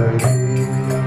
You.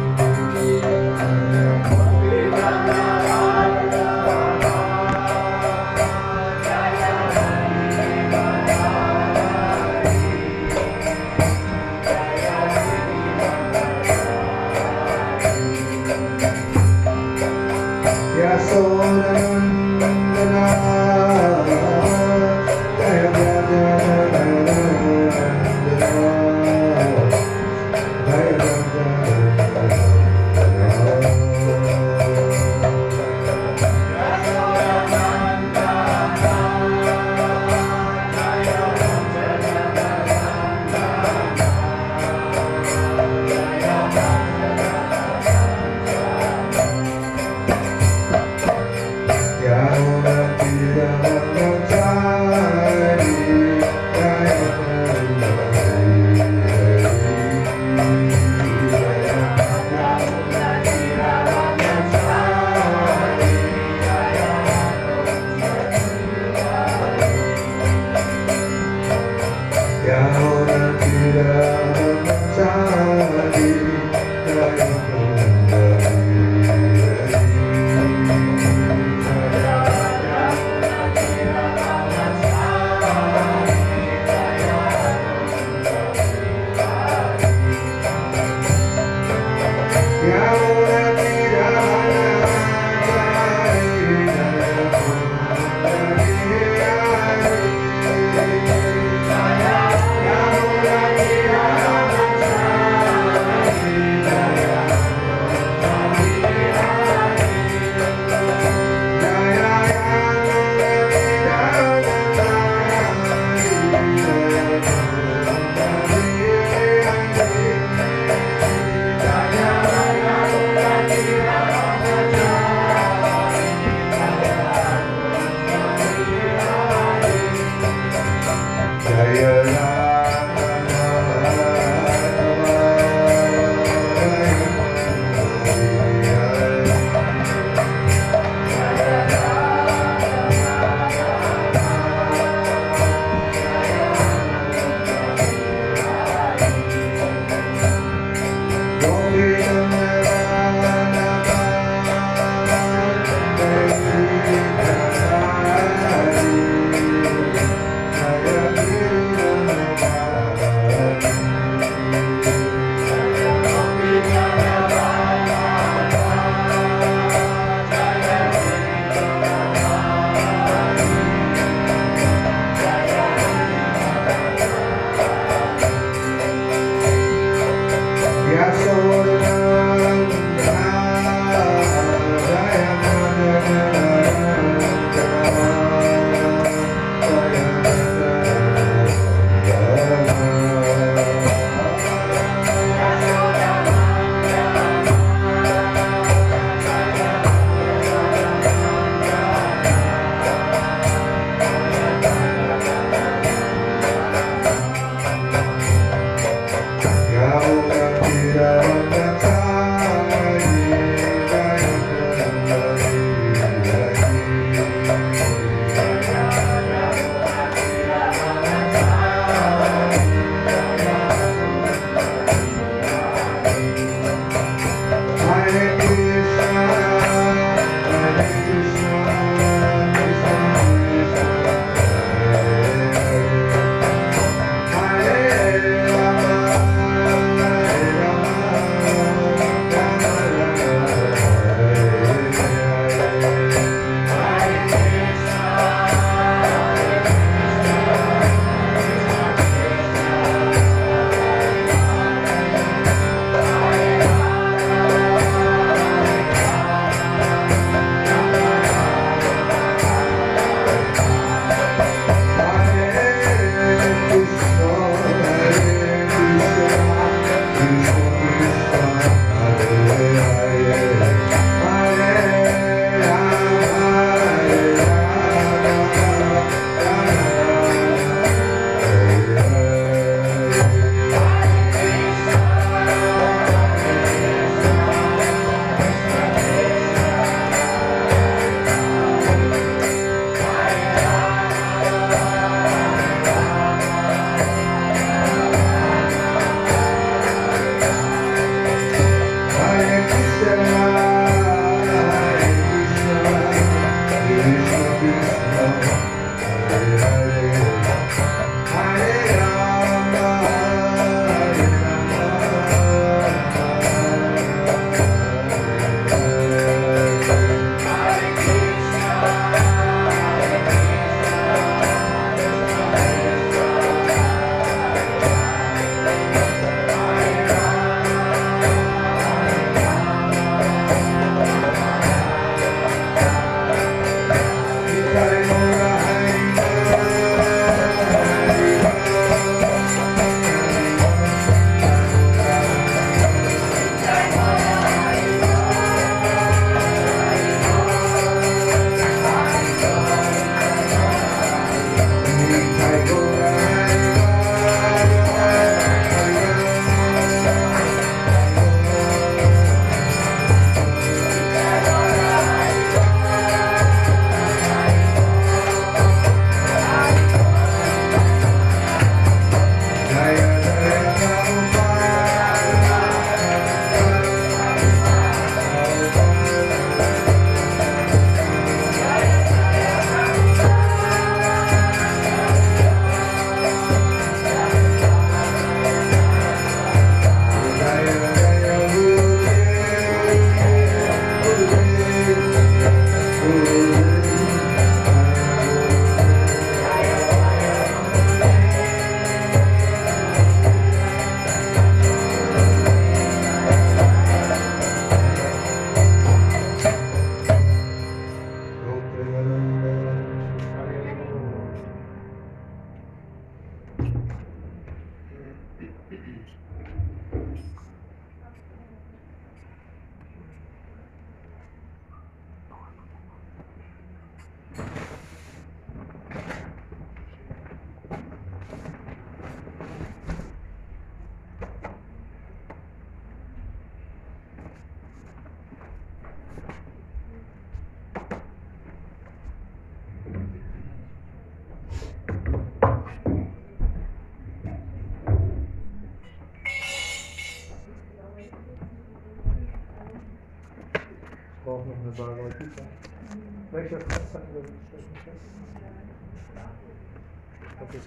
Ich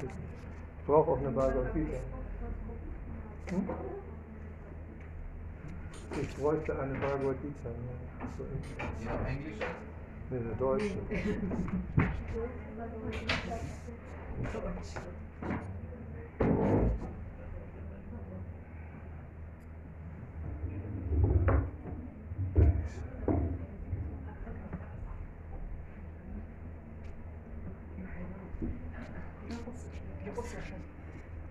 brauche auch eine Bhagavad Gita. Hm? Ich bräuchte eine Bhagavad Gita. Ne? So ja, Englisch? Nee, eine deutsche.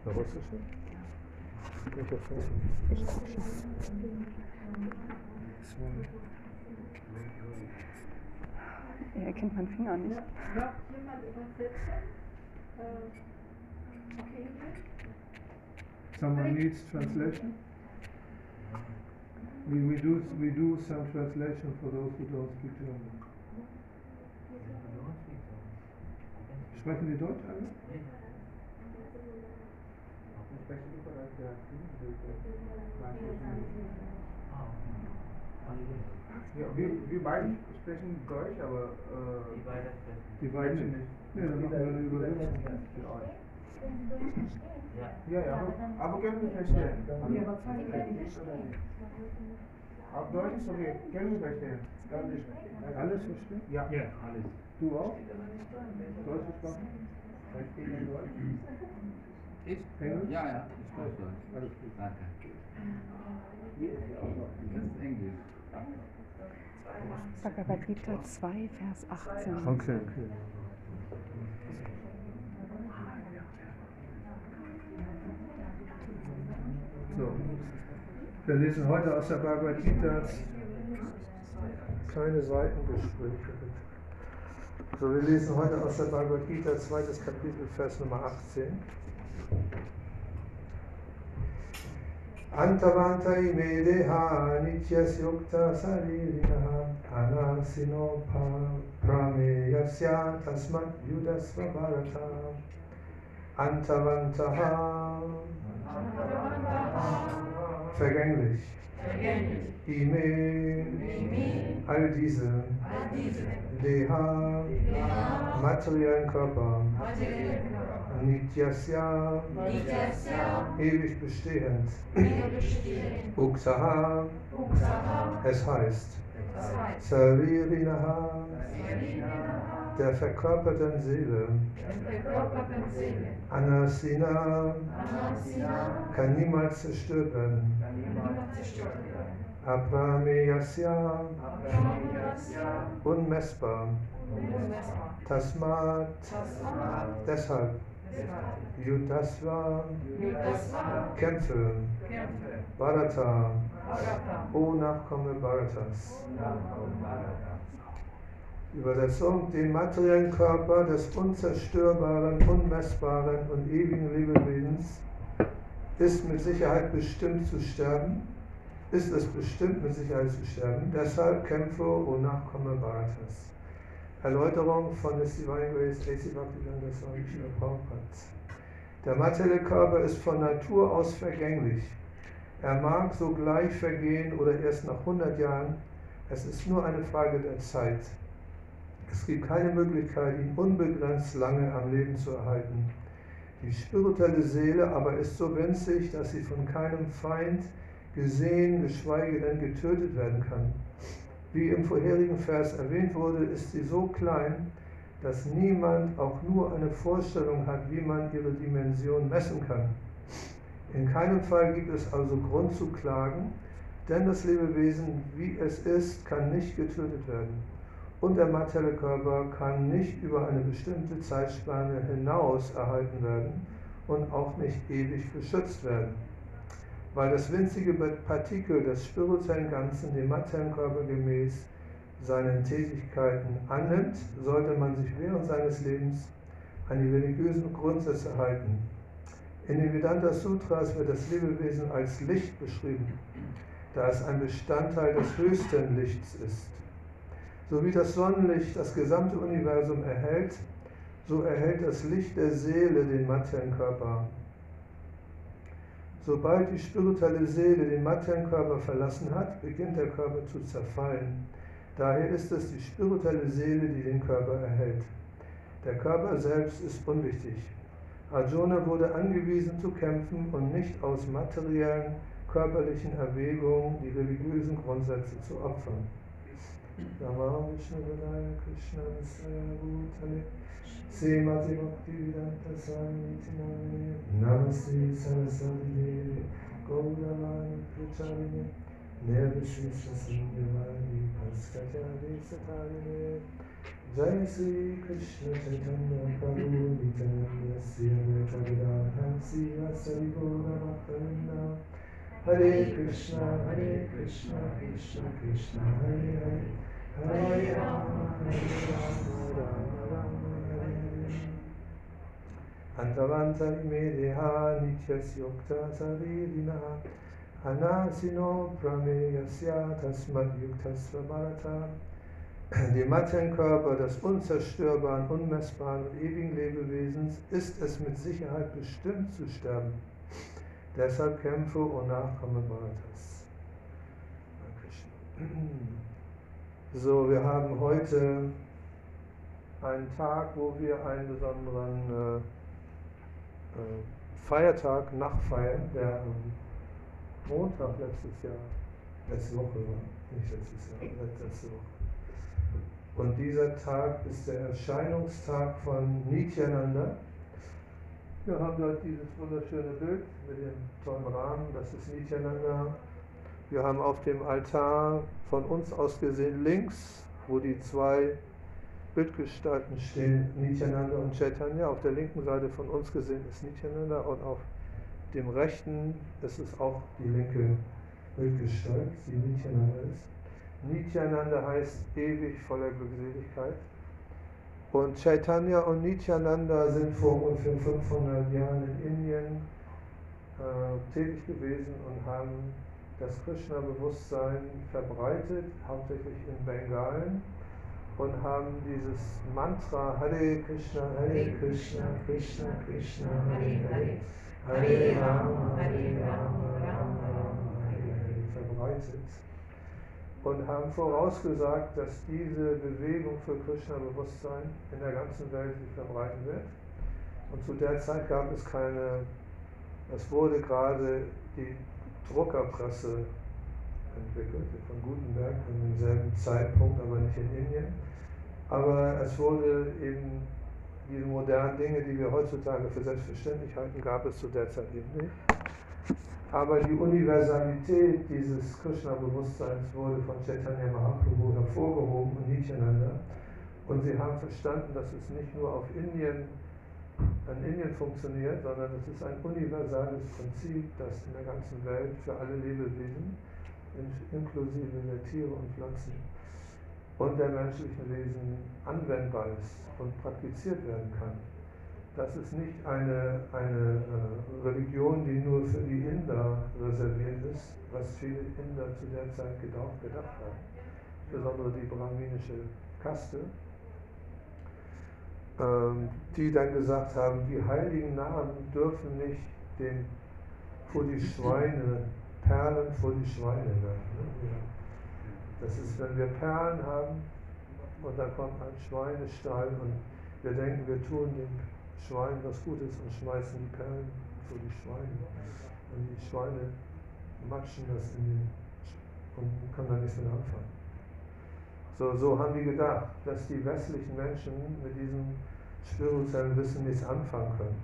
Eine russische? Welcher Vers? Er erkennt meinen Finger nicht. Someone needs translation? We, we, do, we do some translation for those who don't speak German. Sprechen Sie Deutsch alle? Ja, wir, wir beide sprechen Deutsch, aber äh, Die beiden nicht. Nee, dann machen wir eine Übersetzung für euch. ja, ja, aber, aber können wir verstehen. Auf Deutsch ist okay, können wir verstehen. Alles verstehen? Ja. alles. Du auch? Deutsche Sprache? Ich? Englisch? Ja, ja, ich spreche Deutsch. Alles gut. Danke. Das ist Englisch. Bhagavad Gita 2, Vers 18. Okay, okay. So, wir lesen heute aus der Bhagavad Gita kleine Seitengespräche. So, wir lesen heute aus der Bhagavad Gita, zweites Kapitel, Vers Nummer 18. Antavantai medeha nityasyukta saririnaha anasino prameyasya tasmat yudasva bharata Antavantaha vergänglich Ime all diese Deha. Materiellen Körper Nityasya ewig bestehend. Uksaha es heißt Saririnaha der verkörperten Seele. Anasina. Kann niemals zerstört werden Aprameyasya unmessbar. Tasmat. Deshalb Yudasva Kämpfe Bharata O Nachkomme Bharatas. Übersetzung, den materiellen Körper des unzerstörbaren, unmessbaren und ewigen Lebewesens ist mit Sicherheit bestimmt zu sterben, ist es bestimmt mit Sicherheit zu sterben, deshalb kämpfe, o Nachkomme Bharatas. Erläuterung von des Divine Grace A.C. Bhaktivedanta Swami Prabhupada. Der materielle Körper ist von Natur aus vergänglich. Er mag sogleich vergehen oder erst nach 100 Jahren. Es ist nur eine Frage der Zeit. Es gibt keine Möglichkeit, ihn unbegrenzt lange am Leben zu erhalten. Die spirituelle Seele aber ist so winzig, dass sie von keinem Feind gesehen, geschweige denn getötet werden kann. Wie im vorherigen Vers erwähnt wurde, ist sie so klein, dass niemand auch nur eine Vorstellung hat, wie man ihre Dimension messen kann. In keinem Fall gibt es also Grund zu klagen, denn das Lebewesen, wie es ist, kann nicht getötet werden. Und der materielle Körper kann nicht über eine bestimmte Zeitspanne hinaus erhalten werden und auch nicht ewig beschützt werden. Weil das winzige Partikel des spirituellen Ganzen dem materiellen Körper gemäß seinen Tätigkeiten annimmt, sollte man sich während seines Lebens an die religiösen Grundsätze halten. In den Vedanta Sutras wird das Lebewesen als Licht beschrieben, da es ein Bestandteil des höchsten Lichts ist. So wie das Sonnenlicht das gesamte Universum erhält, so erhält das Licht der Seele den materiellen Körper. Sobald die spirituelle Seele den materiellen Körper verlassen hat, beginnt der Körper zu zerfallen. Daher ist es die spirituelle Seele, die den Körper erhält. Der Körper selbst ist unwichtig. Arjuna wurde angewiesen zu kämpfen und nicht aus materiellen, körperlichen Erwägungen die religiösen Grundsätze zu opfern. Namo Vishnu Vadaya Krishna Nisaya Bhutale Srimati Bhaktivedanta Swami Tinami Namaste Saraswati Devi Gauravani Pracharine Nirvishishna Sanyavadi Paskachari Satarine Jai Sri Krishna Chaitanya Prabhu Nityananda Sri Advaita Vedanta Sri Vasari Gaura Bhaktavinda Hare Krishna Hare Krishna Krishna Krishna Hare Hare. Hare Rama Hare Rama Rama. Rama Hare Hare Antavanta ime deha nityas yukta saririna anasino prameyasya tasmad yuktas bharata dem Materienkörper des unzerstörbaren, unmessbaren und ewigen Lebewesens ist es mit Sicherheit bestimmt zu sterben. Deshalb kämpfe, o Nachkomme Bharatas. So, wir haben heute einen Tag, wo wir einen besonderen äh, äh, Feiertag nachfeiern, der am Montag letztes Jahr, letzte Woche war, nicht letztes Jahr, letzte Woche. Und dieser Tag ist der Erscheinungstag von Nityananda. Wir haben dort dieses wunderschöne Bild mit dem tollen Rahmen, das ist Nityananda. Wir haben auf dem Altar von uns aus gesehen links, wo die zwei Bildgestalten stehen, Nityananda und Chaitanya. Auf der linken Seite von uns gesehen ist Nityananda und auf dem rechten ist es auch die linke Bildgestalt, die Nityananda ist. Nityananda heißt ewig voller Glückseligkeit. Und Chaitanya und Nityananda sind vor ungefähr 500 Jahren in Indien äh, tätig gewesen und haben das Krishna-Bewusstsein verbreitet, hauptsächlich in Bengalen, und haben dieses Mantra Hare Krishna, Hare Krishna, Krishna Krishna, Hare. Hare, Hare Rama, Hare Rama, Rama Rama, Hare Hare. Verbreitet und haben vorausgesagt, dass diese Bewegung für Krishna-Bewusstsein in der ganzen Welt sich verbreiten wird. Und zu der Zeit gab es keine, es wurde gerade die Druckerpresse entwickelt, von Gutenberg an demselben Zeitpunkt, aber nicht in Indien. Aber es wurde eben diese modernen Dinge, die wir heutzutage für selbstverständlich halten, gab es zu der Zeit eben nicht. Aber die Universalität dieses Krishna-Bewusstseins wurde von Chaitanya Mahaprabhu hervorgehoben und Nityananda. Und sie haben verstanden, dass es nicht nur auf Indien, an Indien funktioniert, sondern es ist ein universales Prinzip, das in der ganzen Welt für alle Lebewesen, inklusive der Tiere und Pflanzen und der menschlichen Wesen anwendbar ist und praktiziert werden kann das ist nicht eine, eine äh, Religion, die nur für die Inder reserviert ist, was viele Inder zu der Zeit gedacht, gedacht haben, insbesondere die brahminische Kaste, ähm, die dann gesagt haben, die heiligen Namen dürfen nicht den, vor die Schweine, Perlen vor die Schweine werden. Ne? Das ist, wenn wir Perlen haben und da kommt ein Schweinestall und wir denken, wir tun dem Schwein was Gutes und schmeißen die Perlen vor die Schweine. Und die Schweine matschen das in den und können da nichts mehr anfangen. So, so haben die gedacht, dass die westlichen Menschen mit diesem spirituellen Wissen nichts anfangen können.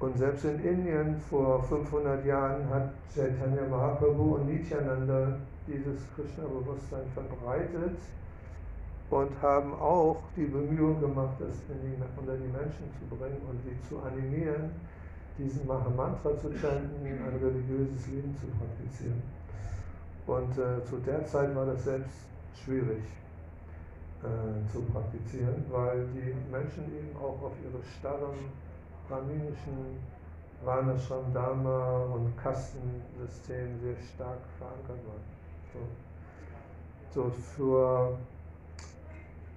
Und selbst in Indien vor 500 Jahren hat Chaitanya Mahaprabhu und Nityananda dieses Krishna-Bewusstsein verbreitet und haben auch die Bemühungen gemacht, das die, unter die Menschen zu bringen und sie zu animieren, diesen Mahamantra zu chanten, ein religiöses Leben zu praktizieren. Und äh, zu der Zeit war das selbst schwierig äh, zu praktizieren, weil die Menschen eben auch auf ihre starren brahminischen Varnashram Dharma und Kastensystem sehr stark verankert waren. So, so für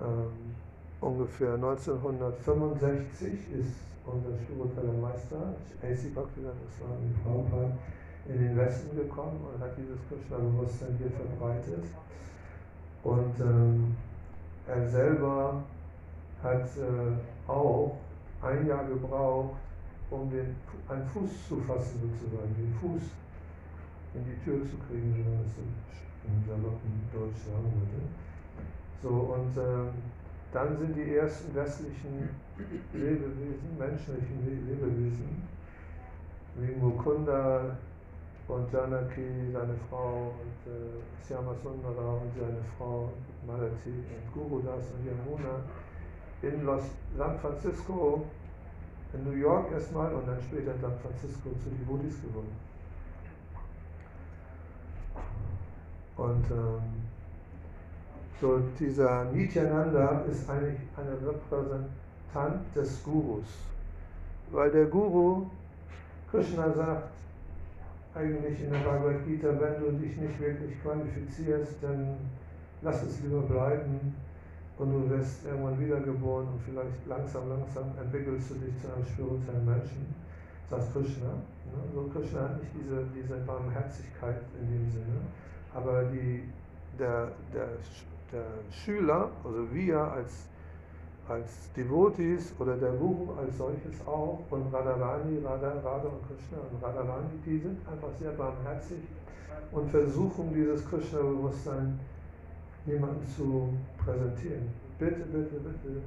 ähm, ungefähr 1965 ist unser spiritueller Meister, A.C. Bhaktivedanta Swami Prabhupada, in den Westen gekommen und hat dieses Krishna-Bewusstsein hier verbreitet. Und ähm, er selber hat äh, auch ein Jahr gebraucht, um den, einen Fuß zu fassen, sozusagen, den Fuß in die Tür zu kriegen, wenn man so im saloppen Deutsch sagen würde. So, und ähm, dann sind die ersten westlichen Lebewesen, menschlichen Le- Lebewesen, wie Mukunda und Janaki, seine Frau, und äh, Syamasundara und seine Frau, Malati und Gurudas und Yamuna, in Los, San Francisco, in New York erstmal und dann später in San Francisco zu Devotis geworden. Und ähm, so dieser Nityananda ist eigentlich ein Repräsentant des Gurus. Weil der Guru, Krishna sagt eigentlich in der Bhagavad Gita, wenn du dich nicht wirklich qualifizierst, dann lass es lieber bleiben und du wirst irgendwann wiedergeboren und vielleicht langsam, langsam entwickelst du dich zu einem spirituellen Menschen, sagt Krishna. Ne? So Krishna hat nicht diese, diese Barmherzigkeit in dem Sinne, aber die, der, der, der Schüler, also wir als, als Devotees oder der Guru als solches auch und Radharani, Radha, und Krishna und Radharani, die sind einfach sehr barmherzig und versuchen dieses Krishna-Bewusstsein jemanden zu präsentieren. Bitte, bitte, bitte.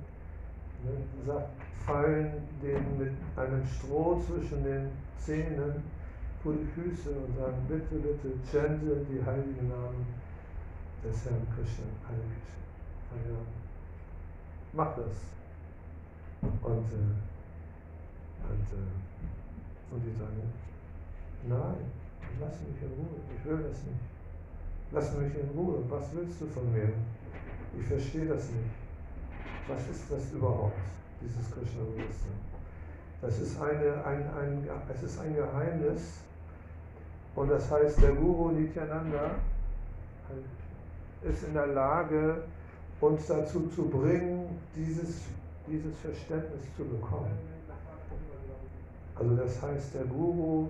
Ne, sagt, fallen den mit einem Stroh zwischen den Zähnen vor die Füße und sagen, bitte, bitte, chante die heiligen Namen des Herrn Krishna, Hare Krishna, Hare Rama. Mach das. Und, äh, und, äh, und die sagen, nein, lass mich in Ruhe, ich will das nicht. Lass mich in Ruhe, was willst du von mir? Ich verstehe das nicht. Was ist das überhaupt, dieses Krishna-Bewusstsein? Das ist, eine, ein, ein, es ist ein Geheimnis und das heißt, der Guru Nityananda ist in der Lage, uns dazu zu bringen, dieses, dieses Verständnis zu bekommen. Also das heißt, der Guru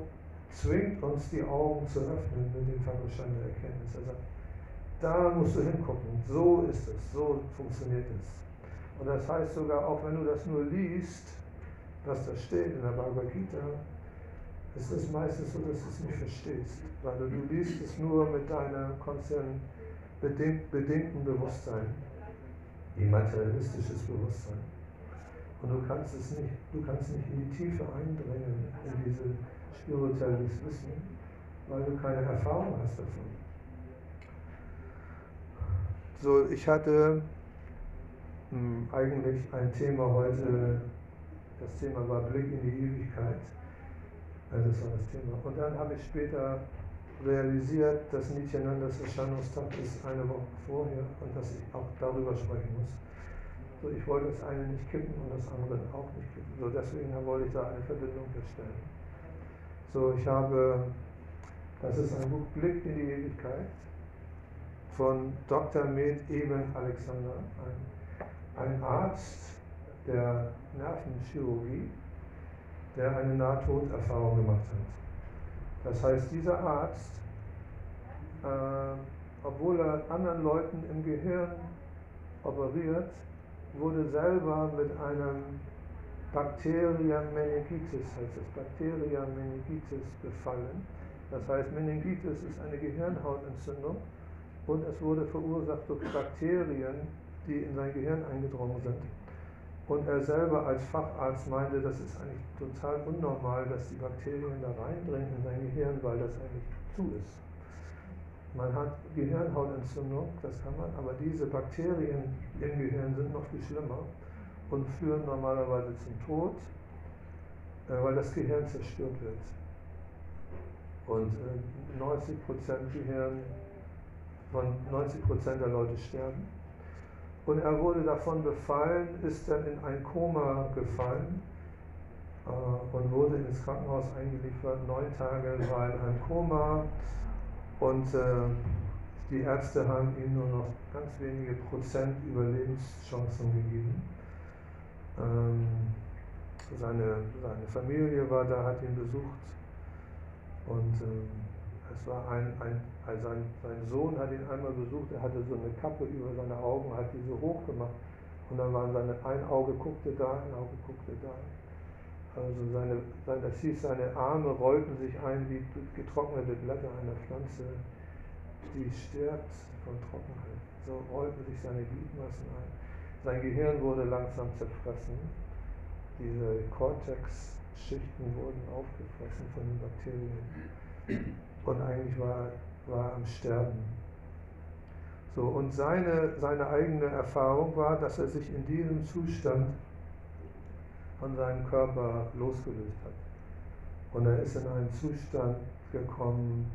zwingt uns die Augen zu öffnen mit dem Verstand der Erkenntnis. Er sagt, da musst du hingucken, so ist es, so funktioniert es. Und das heißt sogar, auch wenn du das nur liest, was da steht in der Bhagavad Gita, es ist meistens so, dass du es nicht verstehst, weil du liest es nur mit deinem konzern bedingt, bedingten Bewusstsein, wie materialistisches Bewusstsein. Und du kannst es nicht, du kannst nicht in die Tiefe eindringen, in diese spirituelles Wissen, weil du keine Erfahrung hast davon. So, ich hatte mh, eigentlich ein Thema heute, das Thema war Blick in die Ewigkeit. Also das war das Thema. Und dann habe ich später realisiert, dass Nityanandas Erscheinungstag ist eine Woche vorher und dass ich auch darüber sprechen muss. So, ich wollte das eine nicht kippen und das andere auch nicht kippen. So, deswegen wollte ich da eine Verbindung herstellen. So, ich habe, das ist ein Buch Blick in die Ewigkeit von Dr. Med Eben Alexander, ein, ein Arzt der Nervenchirurgie, der eine Nahtoderfahrung gemacht hat. Das heißt, dieser Arzt, äh, obwohl er anderen Leuten im Gehirn operiert, wurde selber mit einem Bacteria meningitis, heißt es, Bacteria meningitis befallen. Das heißt, Meningitis ist eine Gehirnhautentzündung und es wurde verursacht durch Bakterien, die in sein Gehirn eingedrungen sind. Und er selber als Facharzt meinte, das ist eigentlich total unnormal, dass die Bakterien da reindringen in sein Gehirn, weil das eigentlich zu ist. Man hat Gehirnhautentzündung, das kann man, aber diese Bakterien im Gehirn sind noch viel schlimmer und führen normalerweise zum Tod, äh, weil das Gehirn zerstört wird. Und 90% Gehirn, von 90% der Leute sterben. Und er wurde davon befallen, ist dann in ein Koma gefallen äh, und wurde ins Krankenhaus eingeliefert. Neun Tage war in einem Koma und äh, die Ärzte haben ihm nur noch ganz wenige Prozent Überlebenschancen gegeben. Ähm, seine, seine Familie war da, hat ihn besucht und äh, Es war ein, ein, ein sein, sein Sohn hat ihn einmal besucht, er hatte so eine Kappe über seine Augen, hat die so hoch gemacht und dann waren seine, ein Auge guckte da, ein Auge guckte da. Also seine, seine, das hieß, seine Arme rollten sich ein wie getrocknete Blätter einer Pflanze, die stirbt von Trockenheit. So rollten sich seine Gliedmaßen ein. Sein Gehirn wurde langsam zerfressen. Diese Cortex-Schichten wurden aufgefressen von den Bakterien. Und eigentlich war, war am Sterben. So, und seine, seine eigene Erfahrung war, dass er sich in diesem Zustand von seinem Körper losgelöst hat. Und er ist in einen Zustand gekommen,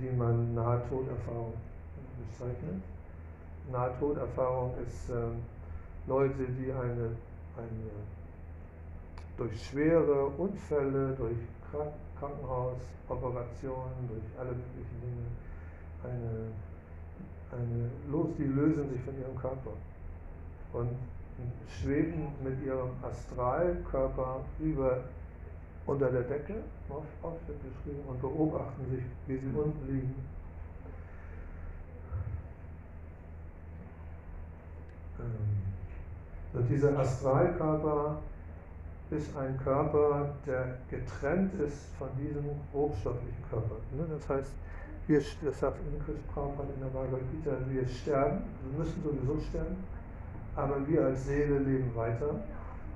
die man Nahtoderfahrung bezeichnet. Nahtoderfahrung ist äh, Leute, die eine, eine durch schwere Unfälle, durch Krankenhausoperationen, durch alle möglichen Dinge, eine, eine, los, die lösen sich von ihrem Körper und schweben mit ihrem Astralkörper über unter der Decke, oft, beschrieben, und beobachten sich, wie sie unten liegen. Ähm, und dieser Astralkörper ist ein Körper, der getrennt ist von diesem hochstofflichen Körper. Ne, das heißt, wir, das sagt Ingrid Prabhupada in der Bhagavad Gita, wir sterben, wir müssen sowieso sterben, aber wir als Seele leben weiter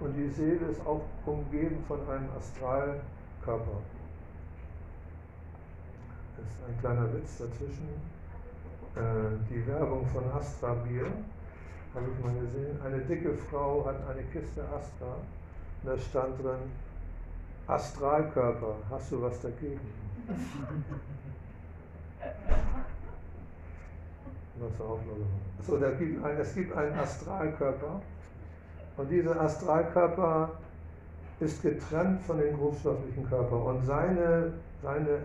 und die Seele ist auch umgeben von einem Astralkörper. Das ist ein kleiner Witz dazwischen. Äh, die Werbung von Astra Bier habe ich mal gesehen. Eine dicke Frau hat eine Kiste Astra und da stand drin, Astralkörper, hast du was dagegen? So, da gibt ein, es gibt einen Astralkörper. Und dieser Astralkörper ist getrennt von dem grobstofflichen Körper. Und seine, seine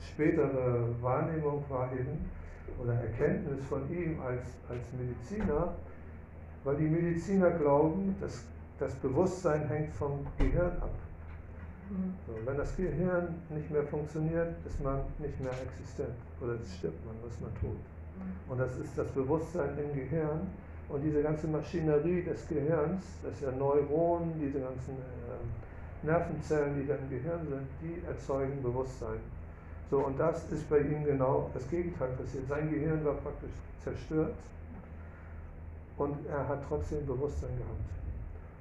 spätere Wahrnehmung war eben, oder Erkenntnis von ihm als, als Mediziner, weil die Mediziner glauben, dass das Bewusstsein hängt vom Gehirn ab. So, wenn das Gehirn nicht mehr funktioniert, ist man nicht mehr existent oder stirbt man, ist man tot. Und das ist das Bewusstsein im Gehirn und diese ganze Maschinerie des Gehirns, das ja Neuronen, diese ganzen äh, Nervenzellen, die da im Gehirn sind, die erzeugen Bewusstsein. So, und das ist bei ihm genau das Gegenteil passiert. Sein Gehirn war praktisch zerstört und er hat trotzdem Bewusstsein gehabt.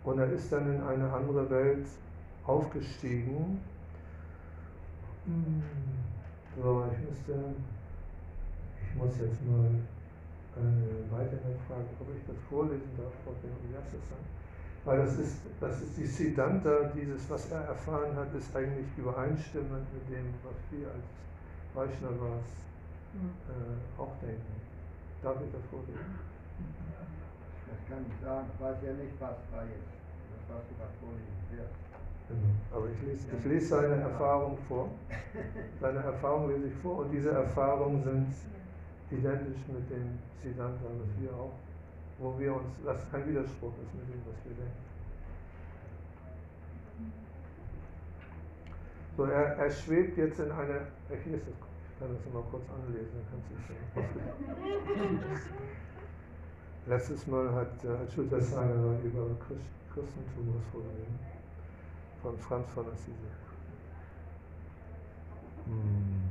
Und er ist dann in eine andere Welt aufgestiegen. Hm. So, ich müsste, ich muss jetzt mal eine weitere Frage, ob ich das vorlesen darf, Frau Benyassan. Weil das ist, das ist die Siddhanta, dieses, was er erfahren hat, ist eigentlich übereinstimmend mit dem, was wir als Vaishnavas hm. äh, auch denken. Darf ich das vorlesen? Das kann ich sagen, ich weiß ja nicht, was da ist Aber ich lese, ich lese seine Erfahrung vor. Seine Erfahrung lese ich vor und diese Erfahrungen sind identisch mit dem Siddhanta, was wir auch, wo wir uns, das kein Widerspruch ist mit dem, was wir denken. So, er, er schwebt jetzt in eine, ich lese das, ich kann das mal kurz anlesen, dann kannst du es. Letztes Mal hat äh, Achuta Sagar über Krishna Christentum vorgelesen. Von Franz von Assisi. Hm.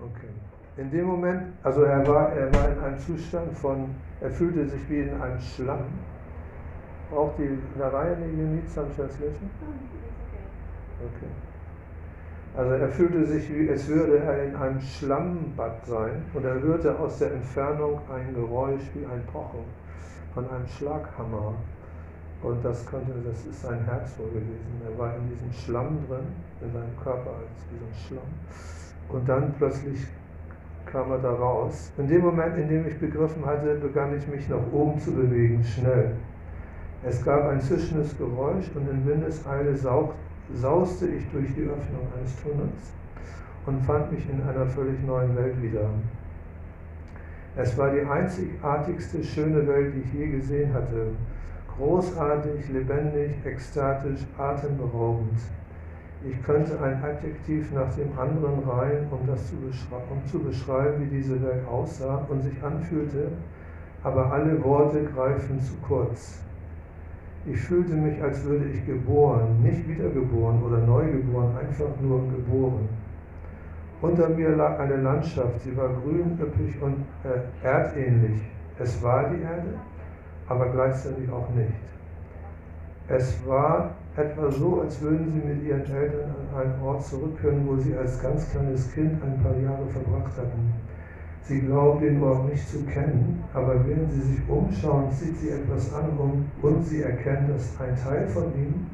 Okay. In dem Moment, also er war, er war in einem Zustand von, er fühlte sich wie in einem Schlamm. Braucht die Narayana Unit some translation? Okay. Also er fühlte sich, wie als würde er in einem Schlammbad sein und er hörte aus der Entfernung ein Geräusch wie ein Pochen von einem Schlaghammer. Und das konnte, das ist sein Herz wohl gewesen. Er war in diesem Schlamm drin, in seinem Körper als diesem Schlamm. Und dann plötzlich kam er da raus. In dem Moment, in dem ich begriffen hatte, begann ich mich nach oben zu bewegen, schnell. Es gab ein zischendes Geräusch und in Windeseile sauchte sauste ich durch die Öffnung eines Tunnels und fand mich in einer völlig neuen Welt wieder. Es war die einzigartigste schöne Welt, die ich je gesehen hatte. Großartig, lebendig, ekstatisch, atemberaubend. Ich könnte ein Adjektiv nach dem anderen reihen, um, das zu, um zu beschreiben, wie diese Welt aussah und sich anfühlte, aber alle Worte greifen zu kurz. Ich fühlte mich, als würde ich geboren, nicht wiedergeboren oder neugeboren, einfach nur geboren. Unter mir lag eine Landschaft, sie war grün, üppig und äh, erdähnlich. Es war die Erde, aber gleichzeitig auch nicht. Es war etwa so, als würden sie mit ihren Eltern an einen Ort zurückkehren, wo sie als ganz kleines Kind ein paar Jahre verbracht hatten. Sie glauben den Ort nicht zu kennen, aber während sie sich umschauen, zieht sie etwas an und sie erkennen, dass ein Teil von ihnen,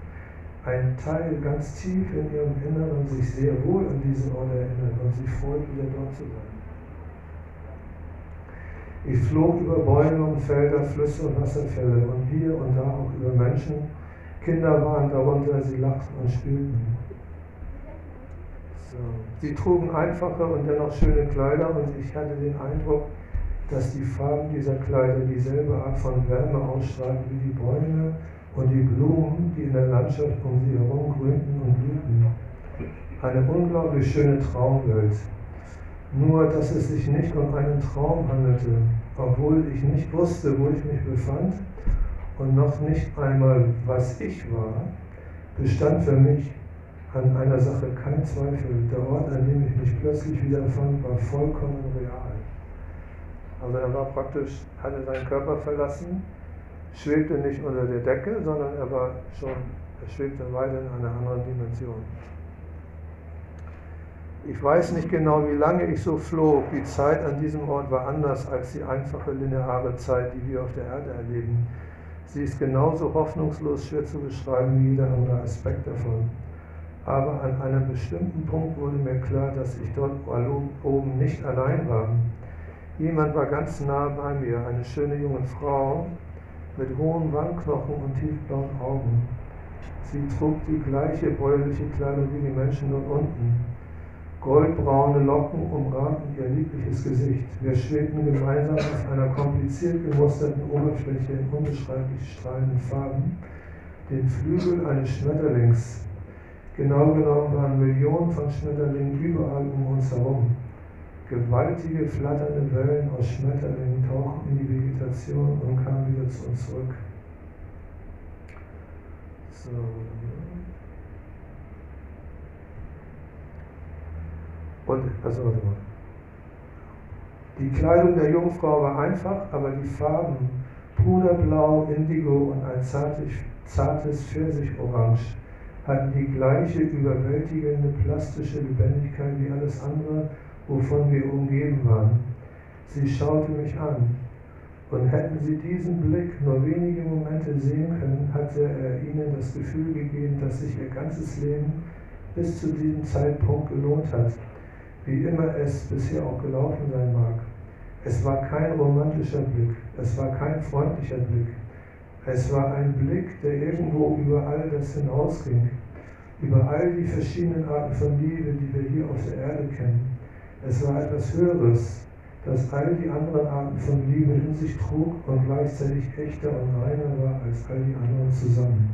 ein Teil ganz tief in ihrem Inneren sich sehr wohl an diesen Ort erinnert und sich freut, wieder dort zu sein. Ich flog über Bäume und Felder, Flüsse und Wasserfälle und hier und da auch über Menschen. Kinder waren darunter, sie lachten und spielten. Sie trugen einfache und dennoch schöne Kleider und ich hatte den Eindruck, dass die Farben dieser Kleider dieselbe Art von Wärme ausstrahlten wie die Bäume und die Blumen, die in der Landschaft um sie herum grünten und blühten. Eine unglaublich schöne Traumwelt. Nur, dass es sich nicht um einen Traum handelte, obwohl ich nicht wusste, wo ich mich befand und noch nicht einmal, was ich war, bestand für mich an einer Sache kein Zweifel. Der Ort, an dem ich mich plötzlich wiederfand, war vollkommen real. Also er war praktisch, hatte seinen Körper verlassen, schwebte nicht unter der Decke, sondern er war schon, er schwebte weiter in einer anderen Dimension. Ich weiß nicht genau, wie lange ich so flog. Die Zeit an diesem Ort war anders als die einfache lineare Zeit, die wir auf der Erde erleben. Sie ist genauso hoffnungslos schwer zu beschreiben wie jeder andere Aspekt davon. Aber an einem bestimmten Punkt wurde mir klar, dass ich dort oben nicht allein war. Jemand war ganz nah bei mir, eine schöne junge Frau mit hohen Wangenknochen und tiefblauen Augen. Sie trug die gleiche bäuerliche Kleidung wie die Menschen dort unten. Goldbraune Locken umrahmten ihr liebliches Gesicht. Wir schwebten gemeinsam auf einer kompliziert gemusterten Oberfläche in unbeschreiblich strahlenden Farben, den Flügel eines Schmetterlings. Genau genommen waren Millionen von Schmetterlingen überall um uns herum. Gewaltige, flatternde Wellen aus Schmetterlingen tauchten in die Vegetation und kamen wieder zu uns zurück. So. Und, also warte mal. Die Kleidung der Jungfrau war einfach, aber die Farben Puderblau, Indigo und ein zartes, zartes Pfirsichorange hatten die gleiche überwältigende plastische Lebendigkeit wie alles andere, wovon wir umgeben waren. Sie schaute mich an. Und hätten sie diesen Blick nur wenige Momente sehen können, hatte er ihnen das Gefühl gegeben, dass sich ihr ganzes Leben bis zu diesem Zeitpunkt gelohnt hat wie immer es bisher auch gelaufen sein mag. Es war kein romantischer Blick, es war kein freundlicher Blick. Es war ein Blick, der irgendwo über all das hinausging, über all die verschiedenen Arten von Liebe, die wir hier auf der Erde kennen. Es war etwas Höheres, das all die anderen Arten von Liebe in sich trug und gleichzeitig echter und reiner war als all die anderen zusammen.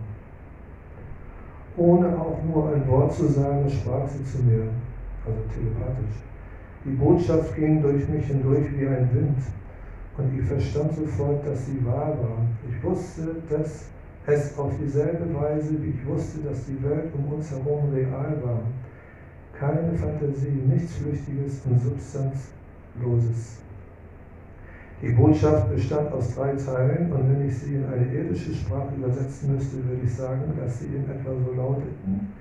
Ohne auch nur ein Wort zu sagen, sprach sie zu mir also telepathisch. Die Botschaft ging durch mich hindurch wie ein Wind und ich verstand sofort, dass sie wahr war. Ich wusste, dass es auf dieselbe Weise, wie ich wusste, dass die Welt um uns herum real war. Keine Fantasie, nichts Flüchtiges und Substanzloses. Die Botschaft bestand aus drei Teilen und wenn ich sie in eine irdische Sprache übersetzen müsste, würde ich sagen, dass sie in etwa so lauteten.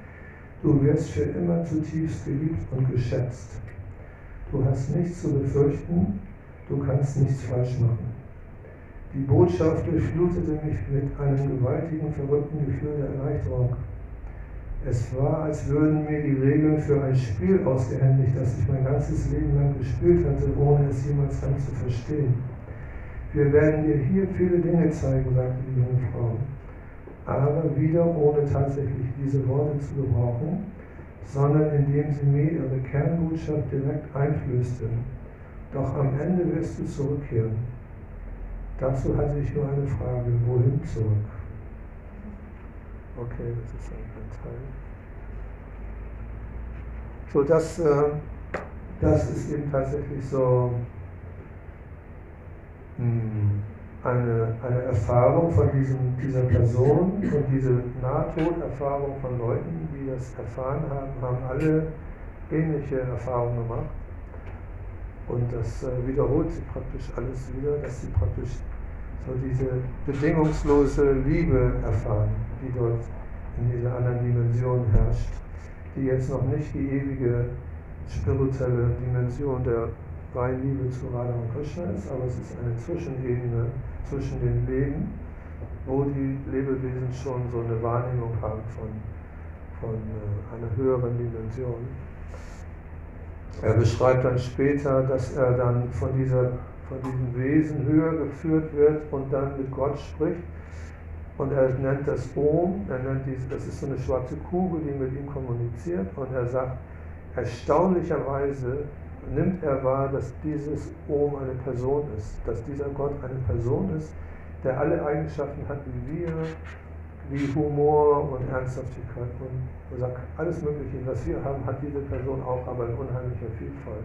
Du wirst für immer zutiefst geliebt und geschätzt. Du hast nichts zu befürchten, du kannst nichts falsch machen. Die Botschaft durchflutete mich mit einem gewaltigen, verrückten Gefühl der Erleichterung. Es war, als würden mir die Regeln für ein Spiel ausgehändigt, das ich mein ganzes Leben lang gespielt hatte, ohne es jemals ganz zu verstehen. Wir werden dir hier viele Dinge zeigen, sagte die junge Frau aber wieder ohne tatsächlich diese Worte zu gebrauchen, sondern indem sie mir ihre Kernbotschaft direkt einflößte. Doch am Ende wirst du zurückkehren. Dazu hatte ich nur eine Frage, wohin zurück? Okay, das ist ein Teil. So, das, äh, das ist eben tatsächlich so hm, eine, eine Erfahrung von diesem, dieser Person und diese Nahtoderfahrung von Leuten, die das erfahren haben, haben alle ähnliche Erfahrungen gemacht. Und das äh, wiederholt sich praktisch alles wieder, dass sie praktisch so diese bedingungslose Liebe erfahren, die dort in dieser anderen Dimension herrscht, die jetzt noch nicht die ewige spirituelle Dimension der reinen Liebe zu Radha und Krishna ist, aber es ist eine Zwischenebene zwischen den Leben, wo die Lebewesen schon so eine Wahrnehmung haben von, von äh, einer höheren Dimension. Er beschreibt dann später, dass er dann von, dieser, von diesem Wesen höher geführt wird und dann mit Gott spricht. Und er nennt das Om, er nennt dies, das ist so eine schwarze Kugel, die mit ihm kommuniziert. Und er sagt, erstaunlicherweise nimmt er wahr, dass dieses Om eine Person ist, dass dieser Gott eine Person ist, der alle Eigenschaften hat wie wir, wie Humor und Ernsthaftigkeit und sagt, alles Mögliche, was wir haben, hat diese Person auch, aber in unheimlicher Vielfalt.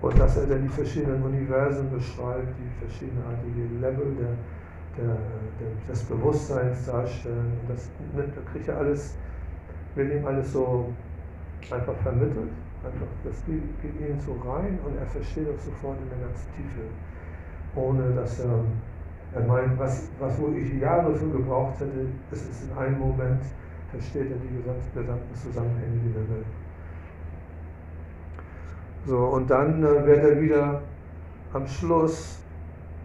Und dass er dann die verschiedenen Universen beschreibt, die verschiedenartigen Level der, der, der, des Bewusstseins darstellen. Das, da kriegt er alles, wird ihm alles so einfach vermittelt. Einfach, das geht, geht ihm so rein und er versteht das sofort in der ganzen Tiefe, ohne dass er, er meint, was, was wo ich Jahre für gebraucht hätte, es ist in einem Moment, versteht er die gesamten Zusammenhänge dieser Welt. So, und dann äh, wird er wieder am Schluss,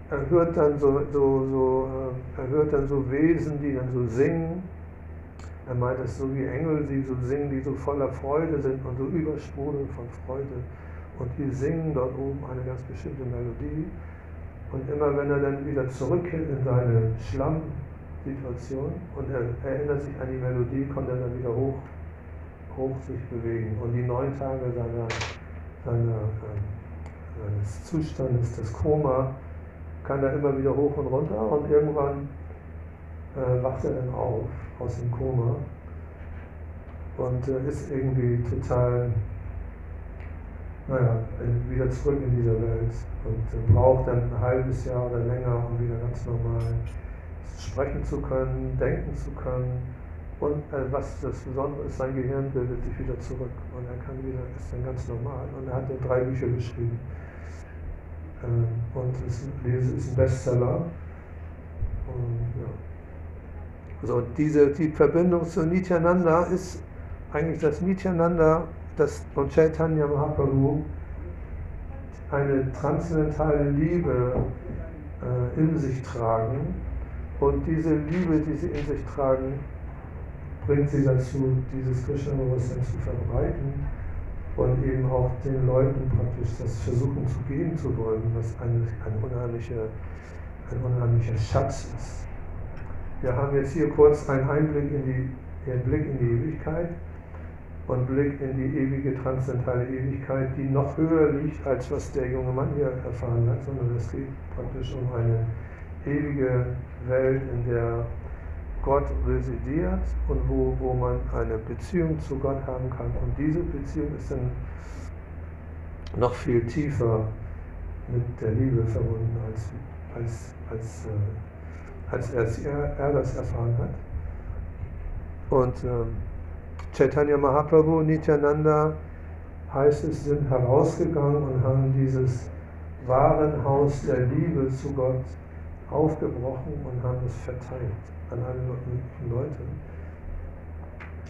er hört dann so, so, so, äh, er hört dann so Wesen, die dann so singen er meint es so wie Engel, die so singen, die so voller Freude sind und so übersprudeln von Freude. Und die singen dort oben eine ganz bestimmte Melodie. Und immer wenn er dann wieder zurückkehrt in seine Schlammsituation und er erinnert sich an die Melodie, kommt er dann wieder hoch, hoch sich bewegen. Und die neun Tage seiner, seiner, äh, seines Zustandes, des Koma, kann er immer wieder hoch und runter und irgendwann äh, wacht er dann auf aus dem Koma und äh, ist irgendwie total, naja, wieder zurück in dieser Welt und braucht dann ein halbes Jahr oder länger, um wieder ganz normal sprechen zu können, denken zu können. Und äh, was das Besondere ist, sein Gehirn bildet sich wieder zurück und er kann wieder, ist dann ganz normal. Und er hat dann drei Bücher geschrieben. Ähm, und ist, ist ein Bestseller. Und, ja. Also diese, die Verbindung zu Nityananda ist eigentlich das Nityananda das, und Chaitanya Mahaprabhu eine transzendentale Liebe äh, in sich tragen. Und diese Liebe, die sie in sich tragen, bringt sie dazu, dieses Krishna-Bewusstsein zu verbreiten und eben auch den Leuten praktisch das versuchen zu geben zu wollen, was ein, ein, unheimlicher, ein unheimlicher Schatz ist. Wir haben jetzt hier kurz einen Einblick in die, einen Blick in die Ewigkeit und Blick in die ewige transzendentale Ewigkeit, die noch höher liegt, als was der junge Mann hier erfahren hat, sondern es geht praktisch um eine ewige Welt, in der Gott residiert und wo, wo man eine Beziehung zu Gott haben kann. Und diese Beziehung ist dann noch viel tiefer mit der Liebe verbunden als, als, als äh, als er, er das erfahren hat. Und ähm, Chaitanya Mahaprabhu Nityananda heißt es, sind herausgegangen und haben dieses Warenhaus der Liebe zu Gott aufgebrochen und haben es verteilt an alle möglichen Leute.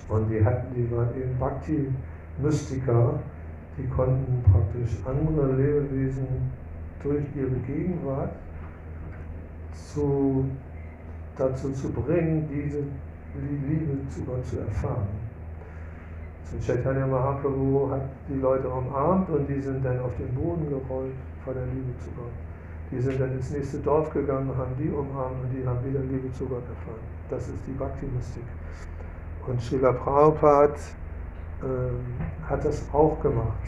Und die hatten, die waren eben Bhakti-Mystiker, die konnten praktisch andere Lebewesen durch ihre Gegenwart zu dazu zu bringen, diese Liebe zu Gott zu erfahren. So Chaitanya Mahaprabhu hat die Leute umarmt und die sind dann auf den Boden gerollt vor der Liebe zu Gott. Die sind dann ins nächste Dorf gegangen, haben die umarmt und die haben wieder Liebe zu Gott erfahren. Das ist die Bhakti-Mystik. Und Srila Prabhupada äh, hat das auch gemacht.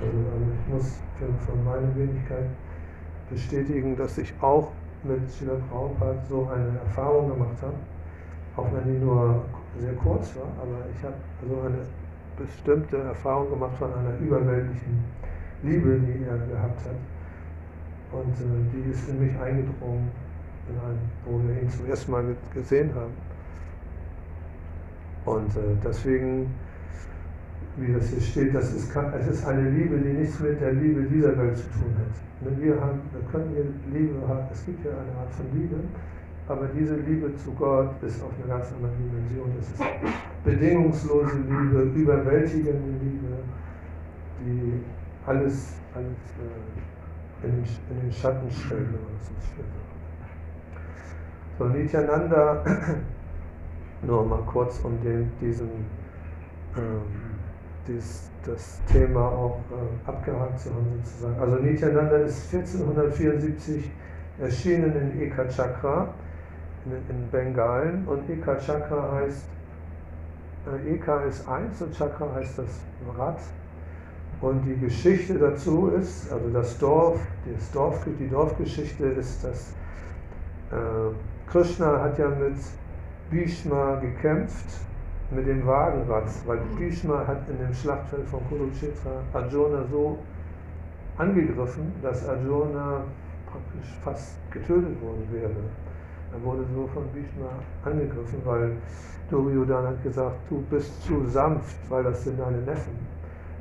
Also, also ich muss für, für meine Wenigkeit bestätigen, dass ich auch mit Srila Prabhupada so eine Erfahrung gemacht habe, auch wenn die nur sehr kurz war, aber ich habe so eine bestimmte Erfahrung gemacht von einer überweltlichen Liebe, die er gehabt hat. Und äh, die ist in mich eingedrungen, in ein, wo wir ihn zum ersten Mal gesehen haben. Und äh, deswegen wie das hier steht, das ist, es ist eine Liebe, die nichts mit der Liebe dieser Welt zu tun hat. Wir, haben, wir können hier Liebe haben, es gibt ja eine Art von Liebe, aber diese Liebe zu Gott ist auf einer ganz anderen Dimension. Das ist bedingungslose Liebe, überwältigende Liebe, die alles, alles äh, in, den, in, den, Schatten stellt. So, Nityananda, nur mal kurz um den, diesen ähm, dies, das Thema auch äh, abgehakt zu haben sozusagen. Also Nityananda ist 1474 erschienen in Eka Chakra in, Bengalen und Eka Chakra heißt, äh, Eka ist eins und Chakra heißt das Rad. Und die Geschichte dazu ist, also das Dorf, das Dorf die Dorfgeschichte ist, dass äh, Krishna hat ja mit Bhishma gekämpft mit dem Wagenrad, weil Bhishma hat in dem Schlachtfeld von Kurukshetra Arjuna so angegriffen, dass Arjuna praktisch fast getötet worden wäre. Er wurde so von Bhishma angegriffen, weil Duryodhana hat gesagt, du bist zu sanft, weil das sind deine Neffen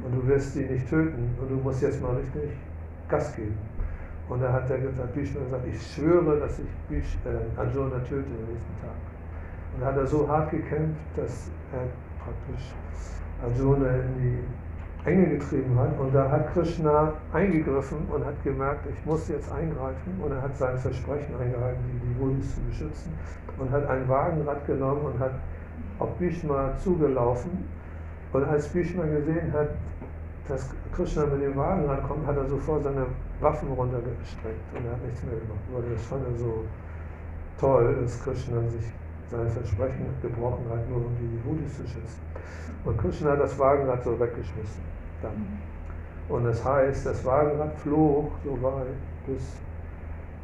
und du wirst sie nicht töten und du musst jetzt mal richtig Gas geben. Und da hat er gesagt, Bhishma gesagt, ich schwöre, dass ich Bish, äh, Arjuna töte am nächsten Tag. Und da hat er so hart gekämpft, dass er praktisch Arjuna in die Enge getrieben hat. Und da hat Krishna eingegriffen und hat gemerkt, ich muss jetzt eingreifen. Und er hat sein Versprechen eingehalten, die Devotis zu beschützen. Und hat ein Wagenrad genommen und hat auf Bhishma zugelaufen. Und als Bhishma gesehen hat, dass Krishna mit dem Wagenrad kommt, hat er sofort seine Waffen runtergestreckt und er hat nichts mehr gemacht. Weil das fand er so toll, dass Krishna sich sein Versprechen gebrochen hat, nur um die Devotis zu schützen. Und Krishna hat das Wagenrad so weggeschmissen. Dann. Und das heißt, das Wagenrad flog so weit bis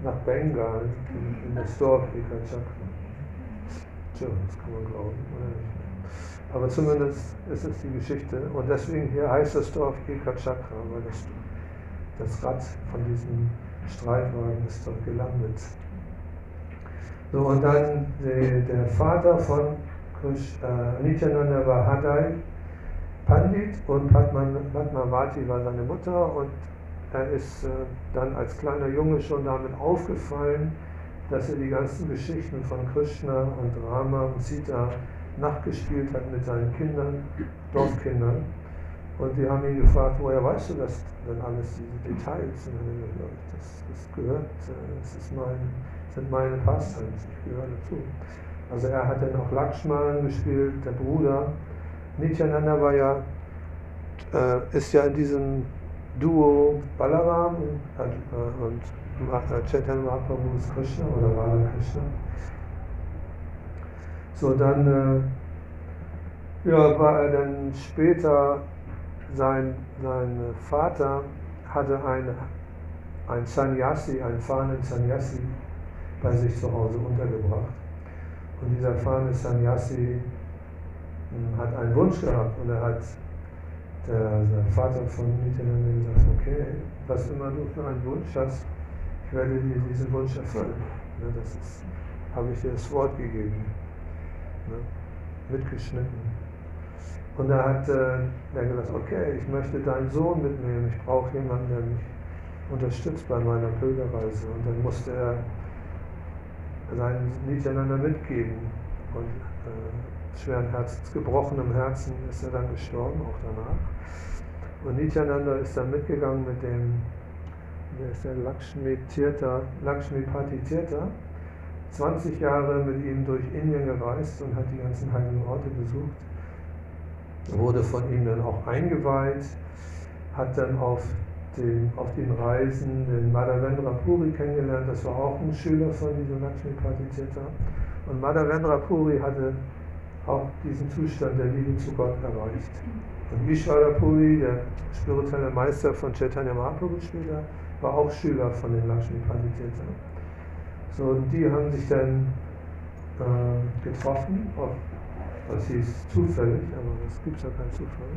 nach Bengal, in, in das Dorf Ekachakra. Tja, das kann man glauben? Aber zumindest ist es die Geschichte. Und deswegen hier heißt das Dorf Ekachakra, weil das, das Rad von diesem Streitwagen ist dort gelandet. So, und dann die, der Vater von Krish, äh, Nityananda war Hadai Pandit und Padmavati war seine Mutter und er ist äh, dann als kleiner Junge schon damit aufgefallen, dass er die ganzen Geschichten von Krishna und Rama und Sita nachgespielt hat mit seinen Kindern, Dorfkindern. Und die haben ihn gefragt, woher weißt du das denn alles, diese Details? Und er gesagt, das, das gehört, äh, das ist mein sind meine Pastimes, ich gehöre dazu. Also er hat dann auch Lakshman gespielt, der Bruder. Nityananda war ja, äh, ist ja in diesem Duo Balaram und, äh, und äh, Chaitanya Mahaprabhu ist Krishna oder Radha Krishna. So, dann äh, ja, war er dann später, sein, sein Vater hatte eine, ein Sannyasi, einen fahrenden Sannyasi bei sich zu Hause untergebracht. Und dieser erfahrene Sannyasi hat einen Wunsch gehabt und er hat der, der Vater von Nityananda gesagt, okay, was immer du für einen Wunsch hast, ich werde dir diesen Wunsch erfüllen. Ne, das habe ich dir das Wort gegeben, ne, mitgeschnitten. Und da hat äh, er gesagt, okay, ich möchte deinen Sohn mitnehmen, ich brauche jemanden, der mich unterstützt bei meiner Pilgerreise. Und dann musste er sein Miteinander mitgeben. Und äh, schweren Herzens, gebrochenem Herzen ist er dann gestorben, auch danach. Und Nityananda ist dann mitgegangen mit dem, der ist der Lakshmi Tirtha, Lakshmi Pati Tirtha, 20 Jahre mit ihm durch Indien gereist und hat die ganzen heiligen Orte besucht. Wurde von ihm dann auch eingeweiht, hat dann auf den, auf den Reisen den Madhavendra Puri kennengelernt. Das war auch ein Schüler von diesem Lakshmi Pratiteta. Und Madhavendra Puri hatte auch diesen Zustand der Liebe zu Gott erreicht. Und Ishvara Puri, der spirituelle Meister von Chaitanya Mahaprabhu später, war auch Schüler von den Lakshmi Pratiteta. So, und die haben sich dann äh, getroffen, auf, das hieß zufällig, aber es gibt ja keinen Zufall.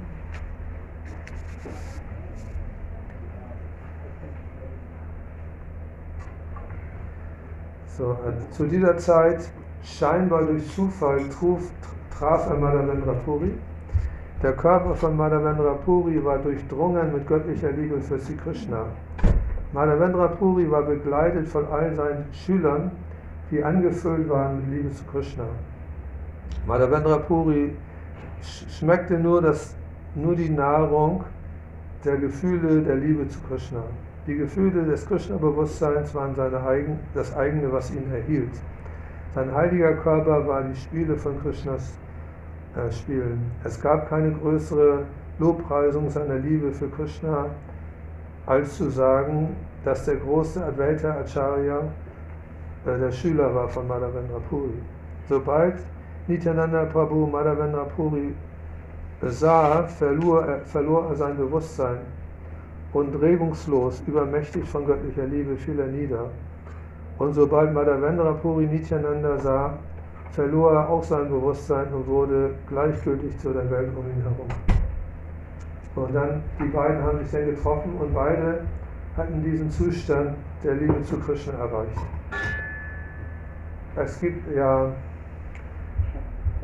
So, äh, zu dieser Zeit, scheinbar durch Zufall, truf, traf er Madhavendra Puri. Der Körper von Madhavendra Puri war durchdrungen mit göttlicher Liebe für Sri Krishna. Madhavendra Puri war begleitet von all seinen Schülern, die angefüllt waren mit Liebe zu Krishna. Madhavendra Puri schmeckte nur, das, nur die Nahrung der Gefühle der Liebe zu Krishna. Die Gefühle des Krishna-Bewusstseins waren seine eigen, das eigene, was ihn erhielt. Sein heiliger Körper war die Spiele von Krishnas Spielen. Es gab keine größere Lobpreisung seiner Liebe für Krishna, als zu sagen, dass der große Advaita Acharya äh, der Schüler war von Madhavendra Puri. Sobald Nityananda Prabhu Madhavendra Puri sah, verlor er, verlor er sein Bewusstsein und regungslos, übermächtig von göttlicher Liebe fiel er nieder. Und sobald Madhavendra Puri Nityananda sah, verlor er auch sein Bewusstsein und wurde gleichgültig zu der Welt um ihn herum. Und dann, die beiden haben sich dann getroffen und beide hatten diesen Zustand der Liebe zu Krishna erreicht. Es gibt ja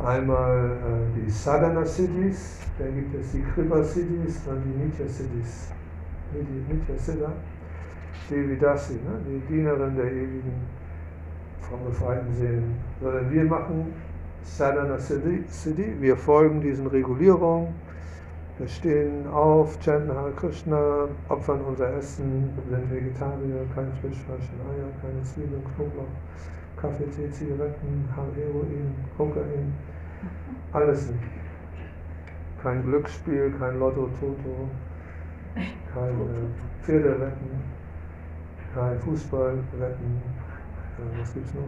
einmal äh, die Sadhana Cities, dann gibt es die Kripa Cities und die Nitya. Die Nitya Siddha, Devi Dasi, ne? die Dienerin der ewigen vom befreiten Seelen. Sondern wir machen Sadhana City, wir folgen diesen Regulierungen, wir stehen auf, chanten Hare Krishna, opfern unser Essen, sind Vegetarier, kein Fisch, Fleisch und Eier, keine Zwiebeln, Knoblauch, Kaffee, Tee, Zigaretten, Heroin, Kokain, alles nicht. Kein Glücksspiel, kein Lotto, Toto, keine Pferderetten, kein Fußballretten, äh, was gibt's noch?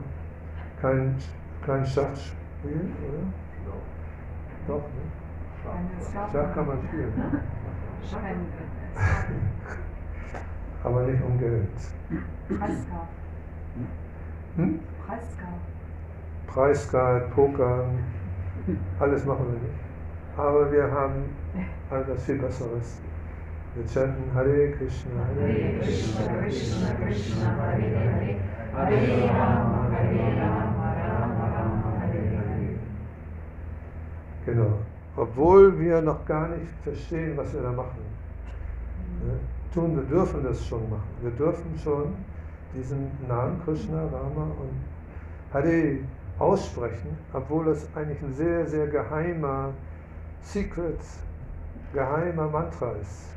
Kein, kein Schachspiel, oder? Doch, ne? Schach kann man spielen. Aber nicht um Geld. Preisgab. Hm? Preisgab. Preisgeld, Poker, alles machen wir nicht. Aber wir haben etwas viel Besseres. Wir chanten Hare Krishna, Hare Krishna, Krishna Krishna, Hare Hare, Hare Rama, Hare Rama, Rama Rama, Hare Hare. Genau. Obwohl wir noch gar nicht verstehen, was wir da machen. Ne? Tun, wir dürfen das schon machen. Wir dürfen schon diesen Namen Krishna, Rama und Hare aussprechen, obwohl es eigentlich ein sehr, sehr geheimer Secret, geheimer Mantra ist.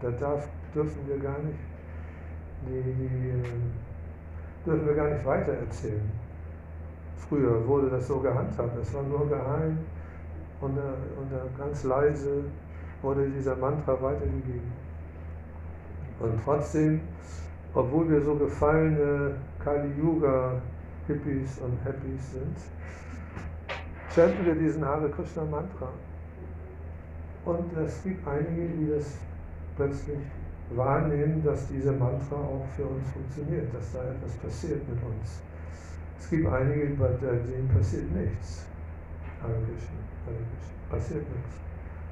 Da darf, dürfen wir gar nicht, die, die, äh, dürfen wir gar nicht weiter erzählen. Früher wurde das so gehandhabt, das war nur geheim und, äh, und äh, ganz leise wurde dieser Mantra weitergegeben. Und trotzdem, obwohl wir so gefallene Kali-Yuga-Hippies und Happies sind, chanten wir diesen Hare Krishna Mantra. Und es gibt einige, die das plötzlich wahrnehmen, dass dieser Mantra auch für uns funktioniert, dass da etwas passiert mit uns. Es gibt einige, bei denen passiert nichts. Hare. Passiert nichts,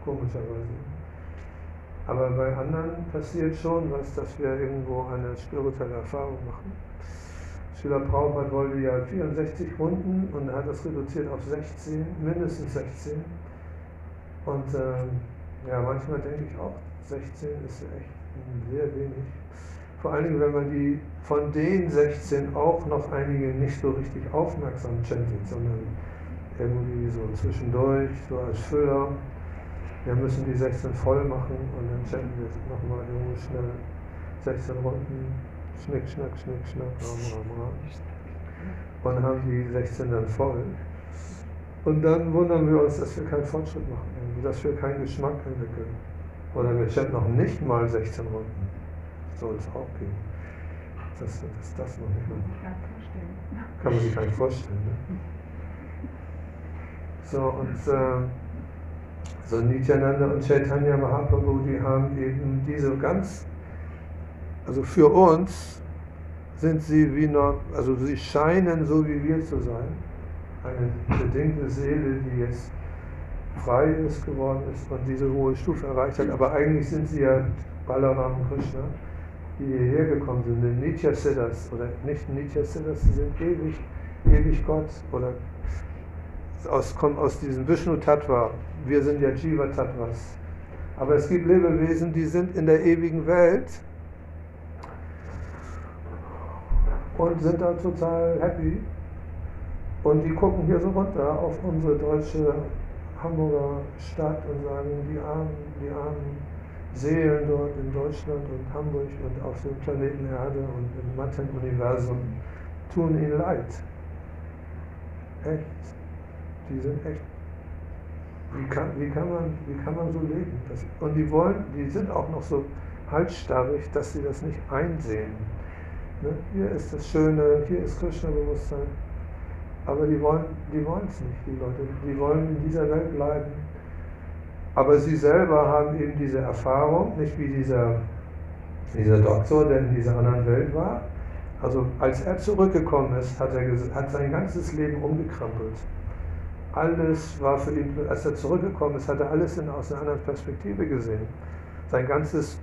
komischerweise. Aber bei anderen passiert schon was, dass wir irgendwo eine spirituelle Erfahrung machen. Schüler Prabhupada wollte ja 64 Runden und er hat das reduziert auf 16, mindestens 16. Und ähm, ja, manchmal denke ich auch, 16 ist echt sehr wenig. Vor allen Dingen, wenn man die von den 16 auch noch einige nicht so richtig aufmerksam chantet, sondern irgendwie so zwischendurch, so als Füller. Wir müssen die 16 voll machen und dann chanten wir nochmal irgendwo schnell 16 Runden, schnick, schnack, schnick, schnack, ram, ram, ram. Und haben die 16 dann voll. Und dann wundern wir uns, dass wir keinen Fortschritt machen, dass wir keinen Geschmack entwickeln. Oder wir chanten noch nicht mal 16 Runden. Soll es auch gehen. Dass, dass das noch nicht mal. Kann man sich gar nicht vorstellen. Ne? So, und äh, so Nityananda und Chaitanya Mahaprabhu, die haben eben diese ganz, also für uns sind sie wie noch, also sie scheinen so wie wir zu sein. Eine bedingte Seele, die jetzt frei ist geworden ist und diese hohe Stufe erreicht hat, aber eigentlich sind sie ja Balaram Krishna, die hierher gekommen sind, die Nitya Siddhas, oder nicht Nitya Siddhas, sie sind ewig, ewig Gott, oder aus, kommen aus diesem Vishnu Tattva, wir sind ja Jiva Tattvas. Aber es gibt Lebewesen, die sind in der ewigen Welt und sind da total happy. Und die gucken hier so runter auf unsere deutsche Hamburger Stadt und sagen, die armen, die armen Seelen dort in Deutschland und Hamburg und auf dem Planeten Erde und im Matten-Universum tun ihnen leid. Echt. Die sind echt. Wie kann, wie kann, man, wie kann man so leben? Das, und die wollen, die sind auch noch so halsstarrig, dass sie das nicht einsehen. Ne? Hier ist das Schöne, hier ist Krishna-Bewusstsein. Aber die wollen die es nicht, die Leute. Die wollen in dieser Welt bleiben. Aber sie selber haben eben diese Erfahrung, nicht wie dieser, dieser Doktor, der in dieser anderen Welt war. Also als er zurückgekommen ist, hat er hat sein ganzes Leben umgekrampelt. Alles war für ihn, als er zurückgekommen ist, hat er alles in, aus einer anderen Perspektive gesehen. Sein ganzes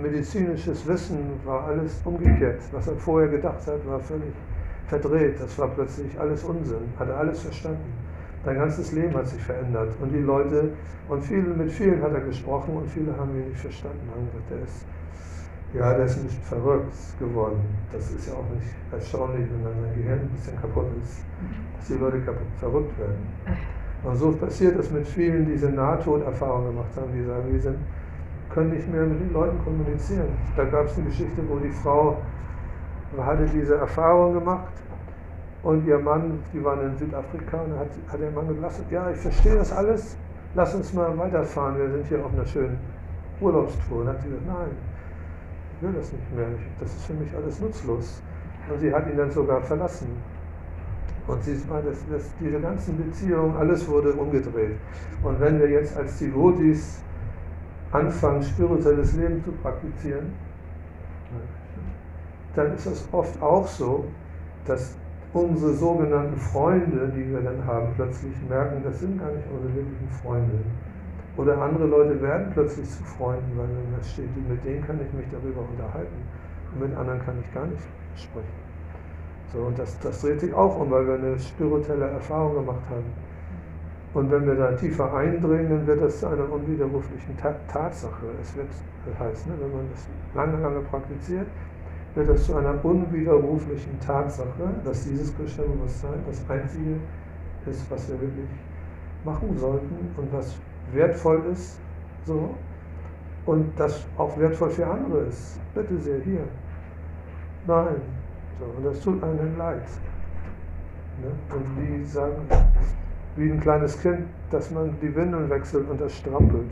medizinisches Wissen war alles umgekehrt. Was er vorher gedacht hat, war völlig verdreht. Das war plötzlich alles Unsinn. Hat er alles verstanden. Sein ganzes Leben hat sich verändert. Und die Leute, und viele, mit vielen hat er gesprochen und viele haben ihn nicht verstanden. Haben gesagt, der ist, ja, der ist nicht verrückt geworden. Das ist ja auch nicht erstaunlich, wenn dann sein Gehirn ein bisschen kaputt ist, dass die Leute kaputt, verrückt werden. Und so passiert es mit vielen, die diese Nahtoderfahrung gemacht haben, die sagen, wir sind, können nicht mehr mit den Leuten kommunizieren. Da gab es eine Geschichte, wo die Frau hatte diese Erfahrung gemacht und ihr Mann, die waren in Südafrika und hat, hat der Mann gesagt, ja, ich verstehe das alles, lass uns mal weiterfahren, wir sind hier auf einer schönen Urlaubstour. Und hat sie gesagt, nein, ich will das nicht mehr, das ist für mich alles nutzlos. Und sie hat ihn dann sogar verlassen. Und sie meint, dass, dass diese ganzen Beziehungen, alles wurde umgedreht. Und wenn wir jetzt als Devotis anfangen, spirituelles Leben zu praktizieren, dann ist es oft auch so, dass unsere sogenannten Freunde, die wir dann haben, plötzlich merken, das sind gar nicht unsere wirklichen Freunde. Oder andere Leute werden plötzlich zu Freunden, weil dann da steht, mit denen kann ich mich darüber unterhalten und mit anderen kann ich gar nicht sprechen. So, und das, das dreht sich auch um, weil wir eine spirituelle Erfahrung gemacht haben. Und wenn wir da tiefer eindringen, dann wird das zu einer unwiderruflichen Tatsache. Es wird, das heißt, ne, wenn man das lange, lange praktiziert, wird das zu einer unwiderruflichen Tatsache, dass dieses Krishna-Bewusstsein das Einzige ist, was wir wirklich machen sollten und was wertvoll ist, so, und das auch wertvoll für andere ist. Bitte sehr, hier. Nein. So, und das tut einem leid. Ne? Und die sagen, wie ein kleines Kind, dass man die Windeln wechselt und das strampelt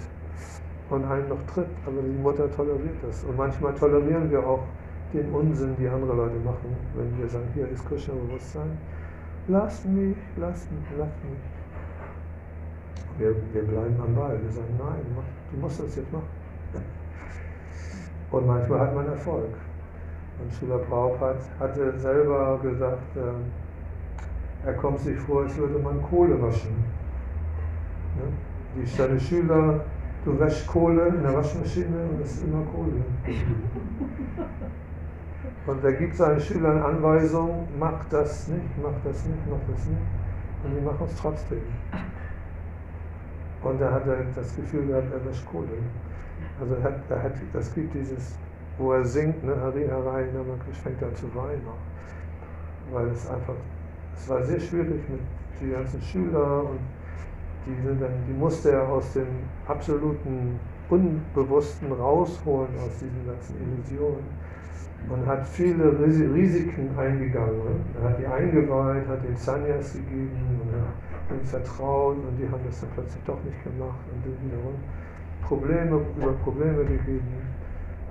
und einen noch tritt, aber die Mutter toleriert das. Und manchmal tolerieren wir auch den Unsinn, die andere Leute machen, wenn wir sagen, hier ist Krishna-Bewusstsein. Lass mich, lass mich, lass mich. Wir, wir bleiben am Ball. Wir sagen, nein, du musst das jetzt machen. Und manchmal hat man Erfolg. Und Srila Prabhupada hatte selber gesagt, äh, er kommt sich vor, als würde man Kohle waschen. Ne? Die seine Schüler, du wäschst Kohle in der Waschmaschine und es ist immer Kohle. Und er gibt seinen Schülern Anweisungen, mach das nicht, mach das nicht, mach das nicht. Und die machen es trotzdem. Und er hat das Gefühl gehabt, er wäscht Kohle. Also er hat, er hat, das gibt dieses, wo er singt, ne, Hari Harai, Namakish, fängt an zu weinen. Weil es einfach, es war sehr schwierig mit den ganzen Schülern und die sind dann, die musste er aus dem absoluten Unbewussten rausholen, aus diesen ganzen Illusionen und hat viele Risiken eingegangen. Er hat die eingeweiht, hat den Sanyas gegeben und hat ihnen vertraut und die haben das dann plötzlich doch nicht gemacht und dann wiederum Probleme über Probleme gegeben,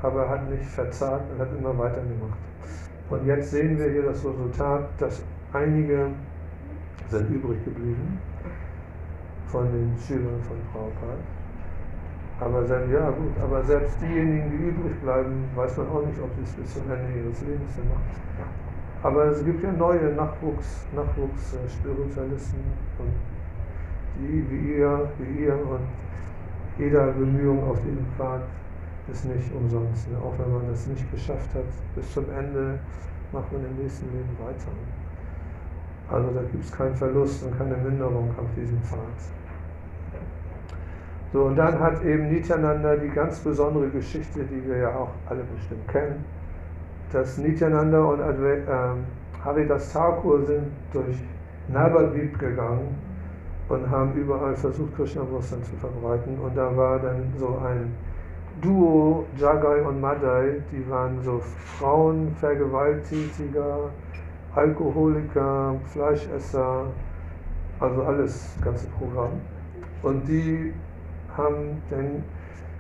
aber er hat nicht verzagt und hat immer weitergemacht. Und jetzt sehen wir hier das Resultat, dass einige sind übrig geblieben von den Schülern von Prabhupada. Aber selbst, ja gut, aber selbst diejenigen, die übrig bleiben, weiß man auch nicht, ob sie es bis zum Ende ihres Lebens dann machen. Aber es gibt ja neue Nachwuchs, Nachwuchs-Spiritualisten und die wie ihr, wie ihr und jeder Bemühung auf diesem Pfad ist nicht umsonst. Ne? Auch wenn man das nicht geschafft hat, bis zum Ende macht man im nächsten Leben weiter. Also da gibt es keinen Verlust und keine Minderung auf diesem Pfad. So, und dann hat eben Nityananda die ganz besondere Geschichte, die wir ja auch alle bestimmt kennen, dass Nityananda und Adve, äh, Haridas Thakur sind durch Navadvip gegangen und haben überall versucht, Krishna-Bewusstsein zu verbreiten. Und da war dann so ein Duo, Jagai und Madai, die waren so Frauen, Vergewaltiger, Alkoholiker, Fleischesser, also alles, ganze Programm. Und die haben dann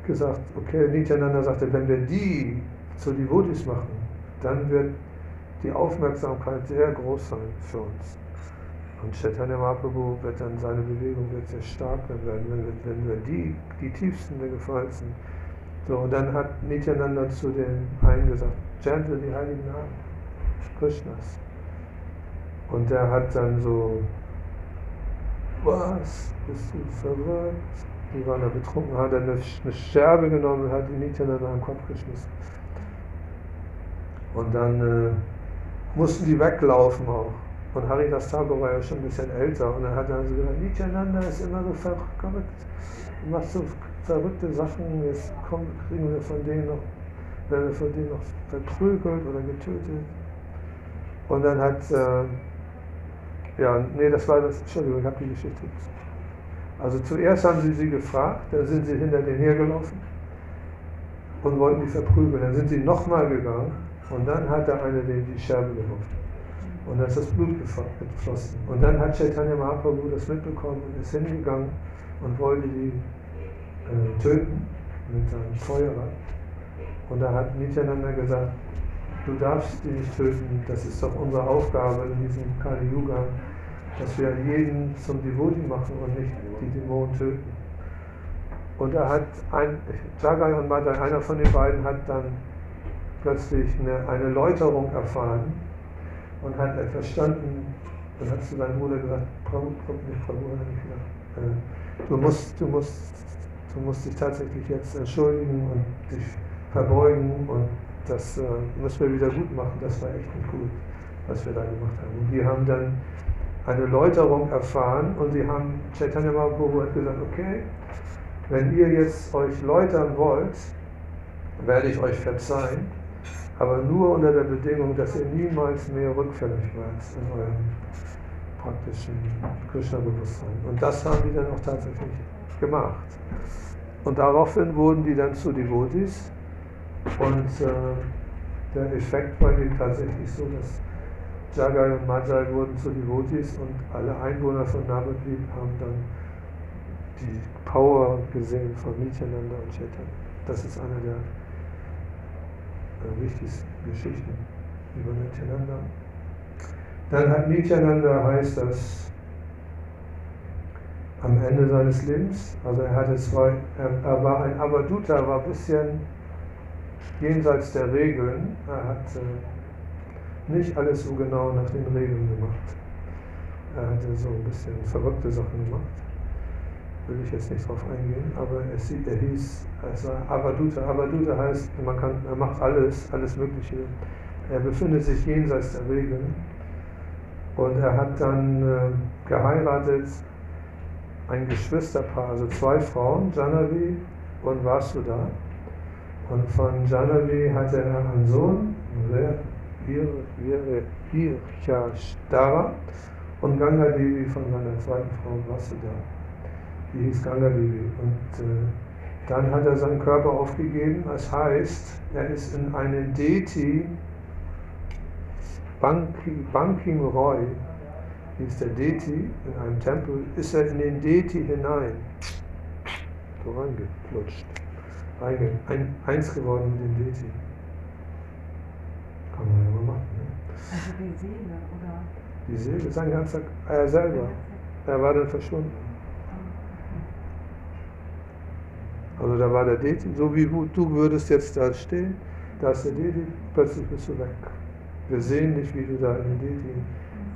gesagt, okay, Nityananda sagte, wenn wir die zu Devotis machen, dann wird die Aufmerksamkeit sehr groß sein für uns. Und Chaitanya Mahaprabhu wird dann, seine Bewegung wird sehr stark werden, wenn wir, wenn wir die, die tiefsten der gefallen sind. So, und dann hat Nityananda zu den einen gesagt, chantle die heiligen Namen Krishnas. Und der hat dann so, was, bist du verrückt? Die waren da betrunken, hat dann eine, eine Scherbe genommen und hat die Nityananda am Kopf geschmissen. Und dann äh, mussten die weglaufen auch. Und Haridas Thakur war ja schon ein bisschen älter und dann hat er also gesagt, Nityananda ist immer so verrückt, macht so verrückte Sachen, jetzt kommen, kriegen wir von denen noch, werden wir von denen noch verprügelt oder getötet. Und dann hat, äh, ja, nee, das war das, Entschuldigung, ich habe die Geschichte. Also zuerst haben sie sie gefragt, dann sind sie hinter denen hergelaufen und wollten die verprügeln. Dann sind sie nochmal gegangen und dann hat der eine denen die Scherbe geworfen. Und dann ist das Blut geflossen. Und dann hat Chaitanya Mahaprabhu das mitbekommen und ist hingegangen und wollte die äh, töten mit seinem Feuerrad. Und da hat Nityananda gesagt, du darfst die nicht töten, das ist doch unsere Aufgabe in diesem Kali Yuga, dass wir jeden zum Devoti machen und nicht die Dämonen töten. Und da hat ein, Jagai und Madai, einer von den beiden, hat dann plötzlich eine, eine Läuterung erfahren und hat er verstanden und hat zu seinem Bruder gesagt, Prabhu, nicht Prabhu, äh, du musst, du musst, du musst dich tatsächlich jetzt entschuldigen und dich verbeugen und das äh, müssen wir wieder gut machen. Das war echt nicht gut, was wir da gemacht haben. Und die haben dann eine Läuterung erfahren und sie haben, Chaitanya Mahaprabhu hat gesagt, okay, wenn ihr jetzt euch läutern wollt, werde ich euch verzeihen, aber nur unter der Bedingung, dass ihr niemals mehr rückfällig werdet in eurem praktischen Krishna-Bewusstsein. Und das haben die dann auch tatsächlich gemacht. Und daraufhin wurden die dann zu Devotis und äh, der Effekt war tatsächlich so, dass Jagai und Majai wurden zu Devotis und alle Einwohner von Navadvip haben dann die Power gesehen von Nityananda und Chaitanya. Das ist eine der wichtigsten Geschichten über Nityananda. Dann hat Nityananda, heißt das, am Ende seines Lebens, also er hatte zwei, er, er war ein Avaduta, war ein bisschen jenseits der Regeln. Er hat äh, nicht alles so genau nach den Regeln gemacht. Er hatte so ein bisschen verrückte Sachen gemacht. Will ich jetzt nicht drauf eingehen, aber es, er hieß, es war Avaduta. Avaduta heißt, man kann, er macht alles, alles Mögliche. Er befindet sich jenseits der Regeln. Und er hat dann äh, geheiratet, ein Geschwisterpaar, also zwei Frauen, Janavi und Vasuda. Und von Janavi hatte er einen Sohn, Virchashtara, und Ganga Devi von seiner zweiten Frau Vasudha. Die hieß Ganga Devi. Und äh, dann hat er seinen Körper aufgegeben. Das heißt, er ist in einen Deti, Banking, Roy, hieß der Deti, in einem Tempel, ist er in den Deti hinein, so reingeflutscht ein, ein, eins geworden mit dem Deti. Kann man ja mal machen. Ne? Also die Seele, oder? Die Seele, sein ganzer, er selber. Er war dann verschwunden. Also da war der Deti, so wie du, würdest jetzt da stehen, da ist der Deti, plötzlich bist du weg. Wir sehen nicht, wie du da in den Deti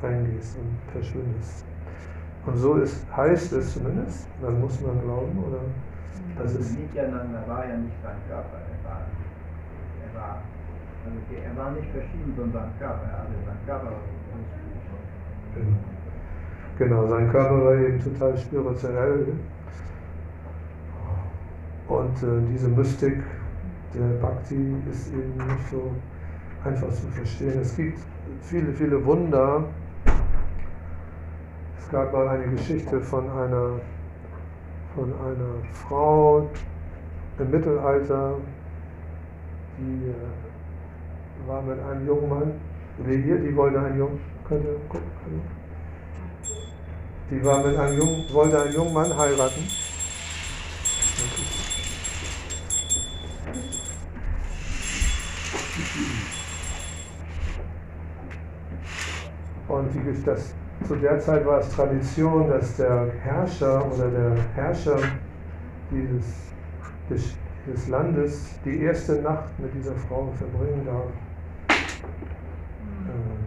reingehst und verschwindest. Und so ist, heißt es zumindest, dann muss man glauben, oder das ist, Nityananda war ja nicht sein Körper, er war, er war, er war nicht verschieden also sein Körper Genau. Genau, sein Körper war eben total spirituell. Und äh, diese Mystik der Bhakti ist eben nicht so einfach zu verstehen. Es gibt viele, viele Wunder. Es gab mal eine Geschichte von einer, von einer Frau im Mittelalter, die äh, war mit einem jungen Mann, hier, die wollte einen jungen, könnt ihr gucken? Die war mit einem jungen, wollte einen jungen Mann heiraten. Und das, zu der Zeit war es Tradition, dass der Herrscher oder der Herrscher dieses, des, des Landes die erste Nacht mit dieser Frau verbringen darf. Ähm,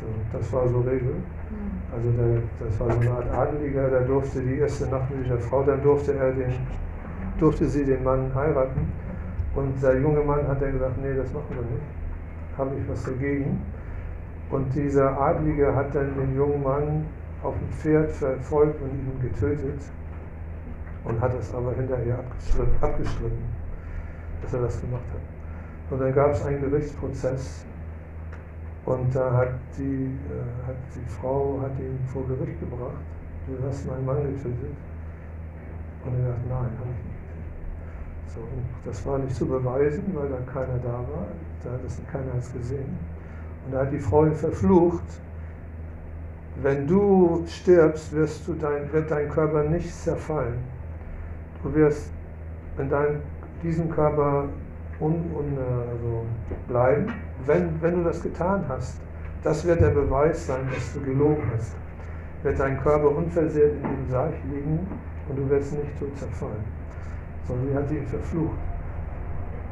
so, das war so Regel. Also der, das war so eine Art Adeliger, der durfte die erste Nacht mit dieser Frau, dann durfte er den, durfte sie den Mann heiraten. Und der junge Mann hat dann gesagt, nee, das machen wir nicht. Habe ich was dagegen. Und dieser Adlige hat dann den jungen Mann auf dem Pferd verfolgt und ihn getötet. Und hat es aber hinterher abgestritten, dass er das gemacht hat. Und dann gab es einen Gerichtsprozess und da hat die, äh, hat die Frau hat ihn vor Gericht gebracht. Du hast meinen Mann getötet. Und er sagt, nein, habe ich nicht. So, und das war nicht zu beweisen, weil da keiner da war. Da hat es keiner es gesehen. Und da hat die Frau ihn verflucht. Wenn du stirbst, wirst du dein, wird dein Körper nicht zerfallen. Du wirst in deinem, diesem Körper un, un, also bleiben, wenn, wenn du das getan hast. Das wird der Beweis sein, dass du gelogen hast. Wird dein Körper unversehrt in dem Sarg liegen und du wirst nicht so zerfallen. Sondern sie hat ihn verflucht.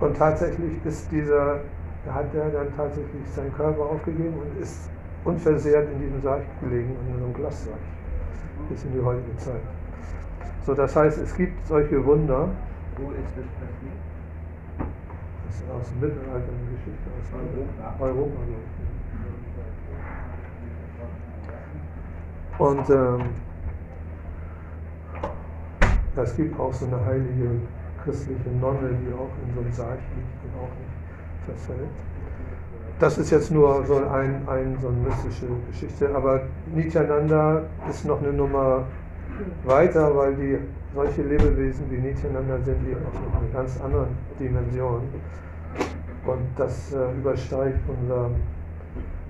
Und tatsächlich ist dieser, hat er dann tatsächlich seinen Körper aufgegeben und ist unversehrt in diesem Sarg gelegen, in so einem Glassarg, bis in die heutige Zeit. So, das heißt, es gibt solche Wunder. Wo ist das ist aus dem Mittelalter eine Geschichte aus Europa. Europa. Und ähm, es gibt auch so eine heilige christliche Nonne, die auch in so einem Sarg liegt und auch nicht verfällt. Das ist jetzt nur so, ein, ein, so eine mystische Geschichte, aber Nityananda ist noch eine Nummer weiter, weil die solche Lebewesen wie Nityananda sind eben auf einer ganz anderen Dimension. Und das äh, übersteigt unser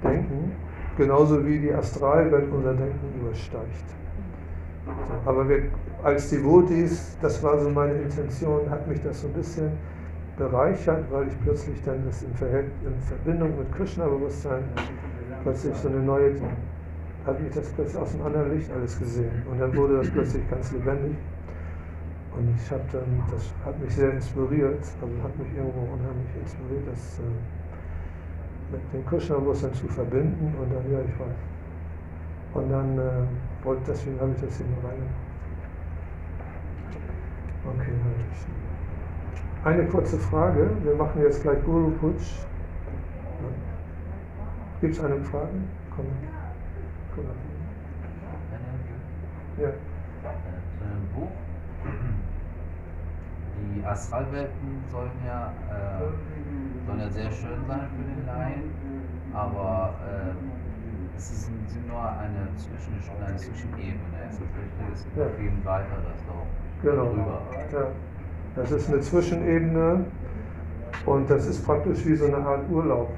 Denken, genauso wie die Astralwelt unser Denken übersteigt. So, aber wir, als Devotees, das war so meine Intention, hat mich das so ein bisschen bereichert, weil ich plötzlich dann das in, Verhält in Verbindung mit Krishna-Bewusstsein plötzlich so eine neue, hat mich das plötzlich aus einem anderen Licht alles gesehen. Und dann wurde das plötzlich ganz lebendig. Und ich habe dann, das hat mich sehr inspiriert, also hat mich irgendwo unheimlich inspiriert, das äh, mit dem Krishna-Bewusstsein zu verbinden und dann, ja, ich weiß. Und dann äh, wollte, deswegen habe ich das hier nur reingenommen. Okay. Eine kurze Frage. Wir machen jetzt gleich Guru Putsch. Gibt es eine Frage? Komm. Ja. Äh, einem Buch. Die Astralwelten sollen ja, äh, sollen ja sehr schön sein für den Laien, aber äh, es ist, ein- sind nur eine, Zwischen, eine Zwischenebene. Es ist richtig, Ja. viel weiteres noch Genau. drüber. Ja. Das ist eine Zwischenebene und das ist praktisch wie so eine Art Urlaub.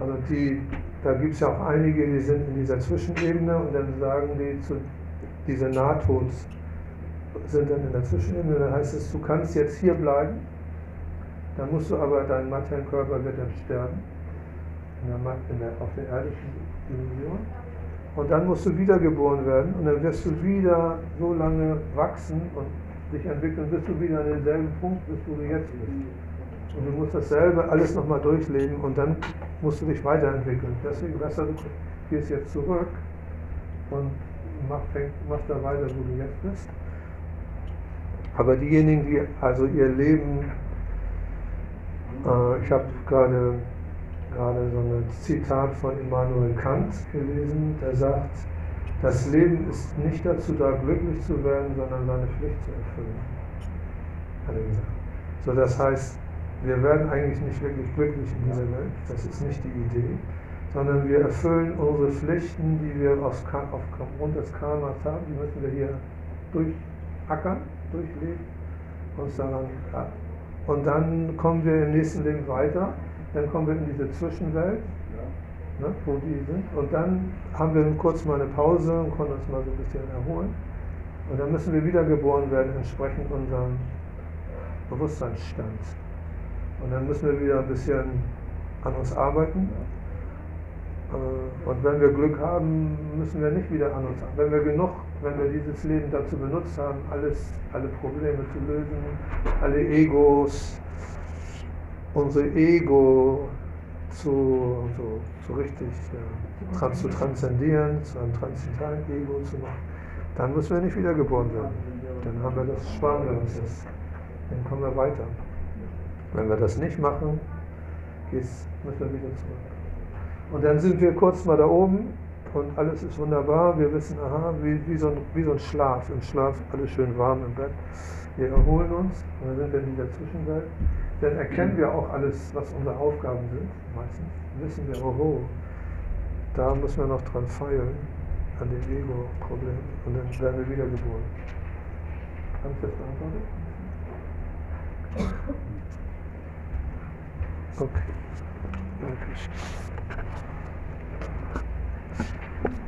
Also die, da gibt es ja auch einige, die sind in dieser Zwischenebene und dann sagen die zu diese Nahtods sind dann in der Zwischenebene, dann heißt es, du kannst jetzt hier bleiben, dann musst du aber, dein Körper wird dann sterben, in der, in der, auf der irdischen Dimension. Und dann musst du wiedergeboren werden und dann wirst du wieder so lange wachsen und dich entwickeln, bist du wieder an denselben Punkt, bist wo du jetzt bist. Und du musst dasselbe alles nochmal durchleben und dann musst du dich weiterentwickeln. Deswegen besser, du gehst jetzt zurück und mach, fäng, machst da weiter, wo du jetzt bist. Aber diejenigen, die also ihr Leben, äh, ich habe gerade gerade so ein Zitat von Immanuel Kant gelesen, der sagt, das Leben ist nicht dazu da, glücklich zu werden, sondern seine Pflicht zu erfüllen. Hat er gesagt. So, das heißt, wir werden eigentlich nicht wirklich glücklich in dieser Welt, das ist nicht die Idee, sondern wir erfüllen unsere Pflichten, die wir aus, aufgrund des Karmas haben, die müssen wir hier durchackern, durchleben, uns daran und dann kommen wir im nächsten Leben weiter dann kommen wir in diese Zwischenwelt, ne, wo die sind, und dann haben wir kurz mal eine Pause und können uns mal so ein bisschen erholen. Und dann müssen wir wiedergeboren werden, entsprechend unserem Bewusstseinsstand. Und dann müssen wir wieder ein bisschen an uns arbeiten. Äh, und wenn wir Glück haben, müssen wir nicht wieder an uns arbeiten. Wenn wir genug, wenn wir dieses Leben dazu benutzt haben, alles, alle Probleme zu lösen, alle Egos, unser Ego zu, so, so richtig ja, zu transzendieren, zu einem transzendentalen Ego zu machen, dann müssen wir nicht wiedergeboren werden. Dann haben wir das, sparen wir uns das. Dann kommen wir weiter. Wenn wir das nicht machen, müssen wir wieder zurück. Und dann sind wir kurz mal da oben und alles ist wunderbar. Wir wissen, aha, wie, wie, so, ein, wie so ein Schlaf. Im Schlaf alles schön warm im Bett. Wir erholen uns und dann sind wir in dieser Zwischenwelt dann erkennen wir auch alles, was unsere Aufgaben sind, meistens. Wissen wir, oho, da müssen wir noch dran feilen, an dem Ego-Problem. Und dann werden wir wiedergeboren. Haben Sie das beantwortet? Okay.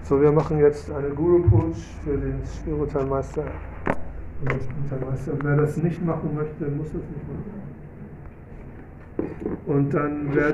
So, wir machen jetzt eine Guru-Push für den Spiritualmeister. Wer das nicht machen möchte, muss es nicht machen. Und dann werden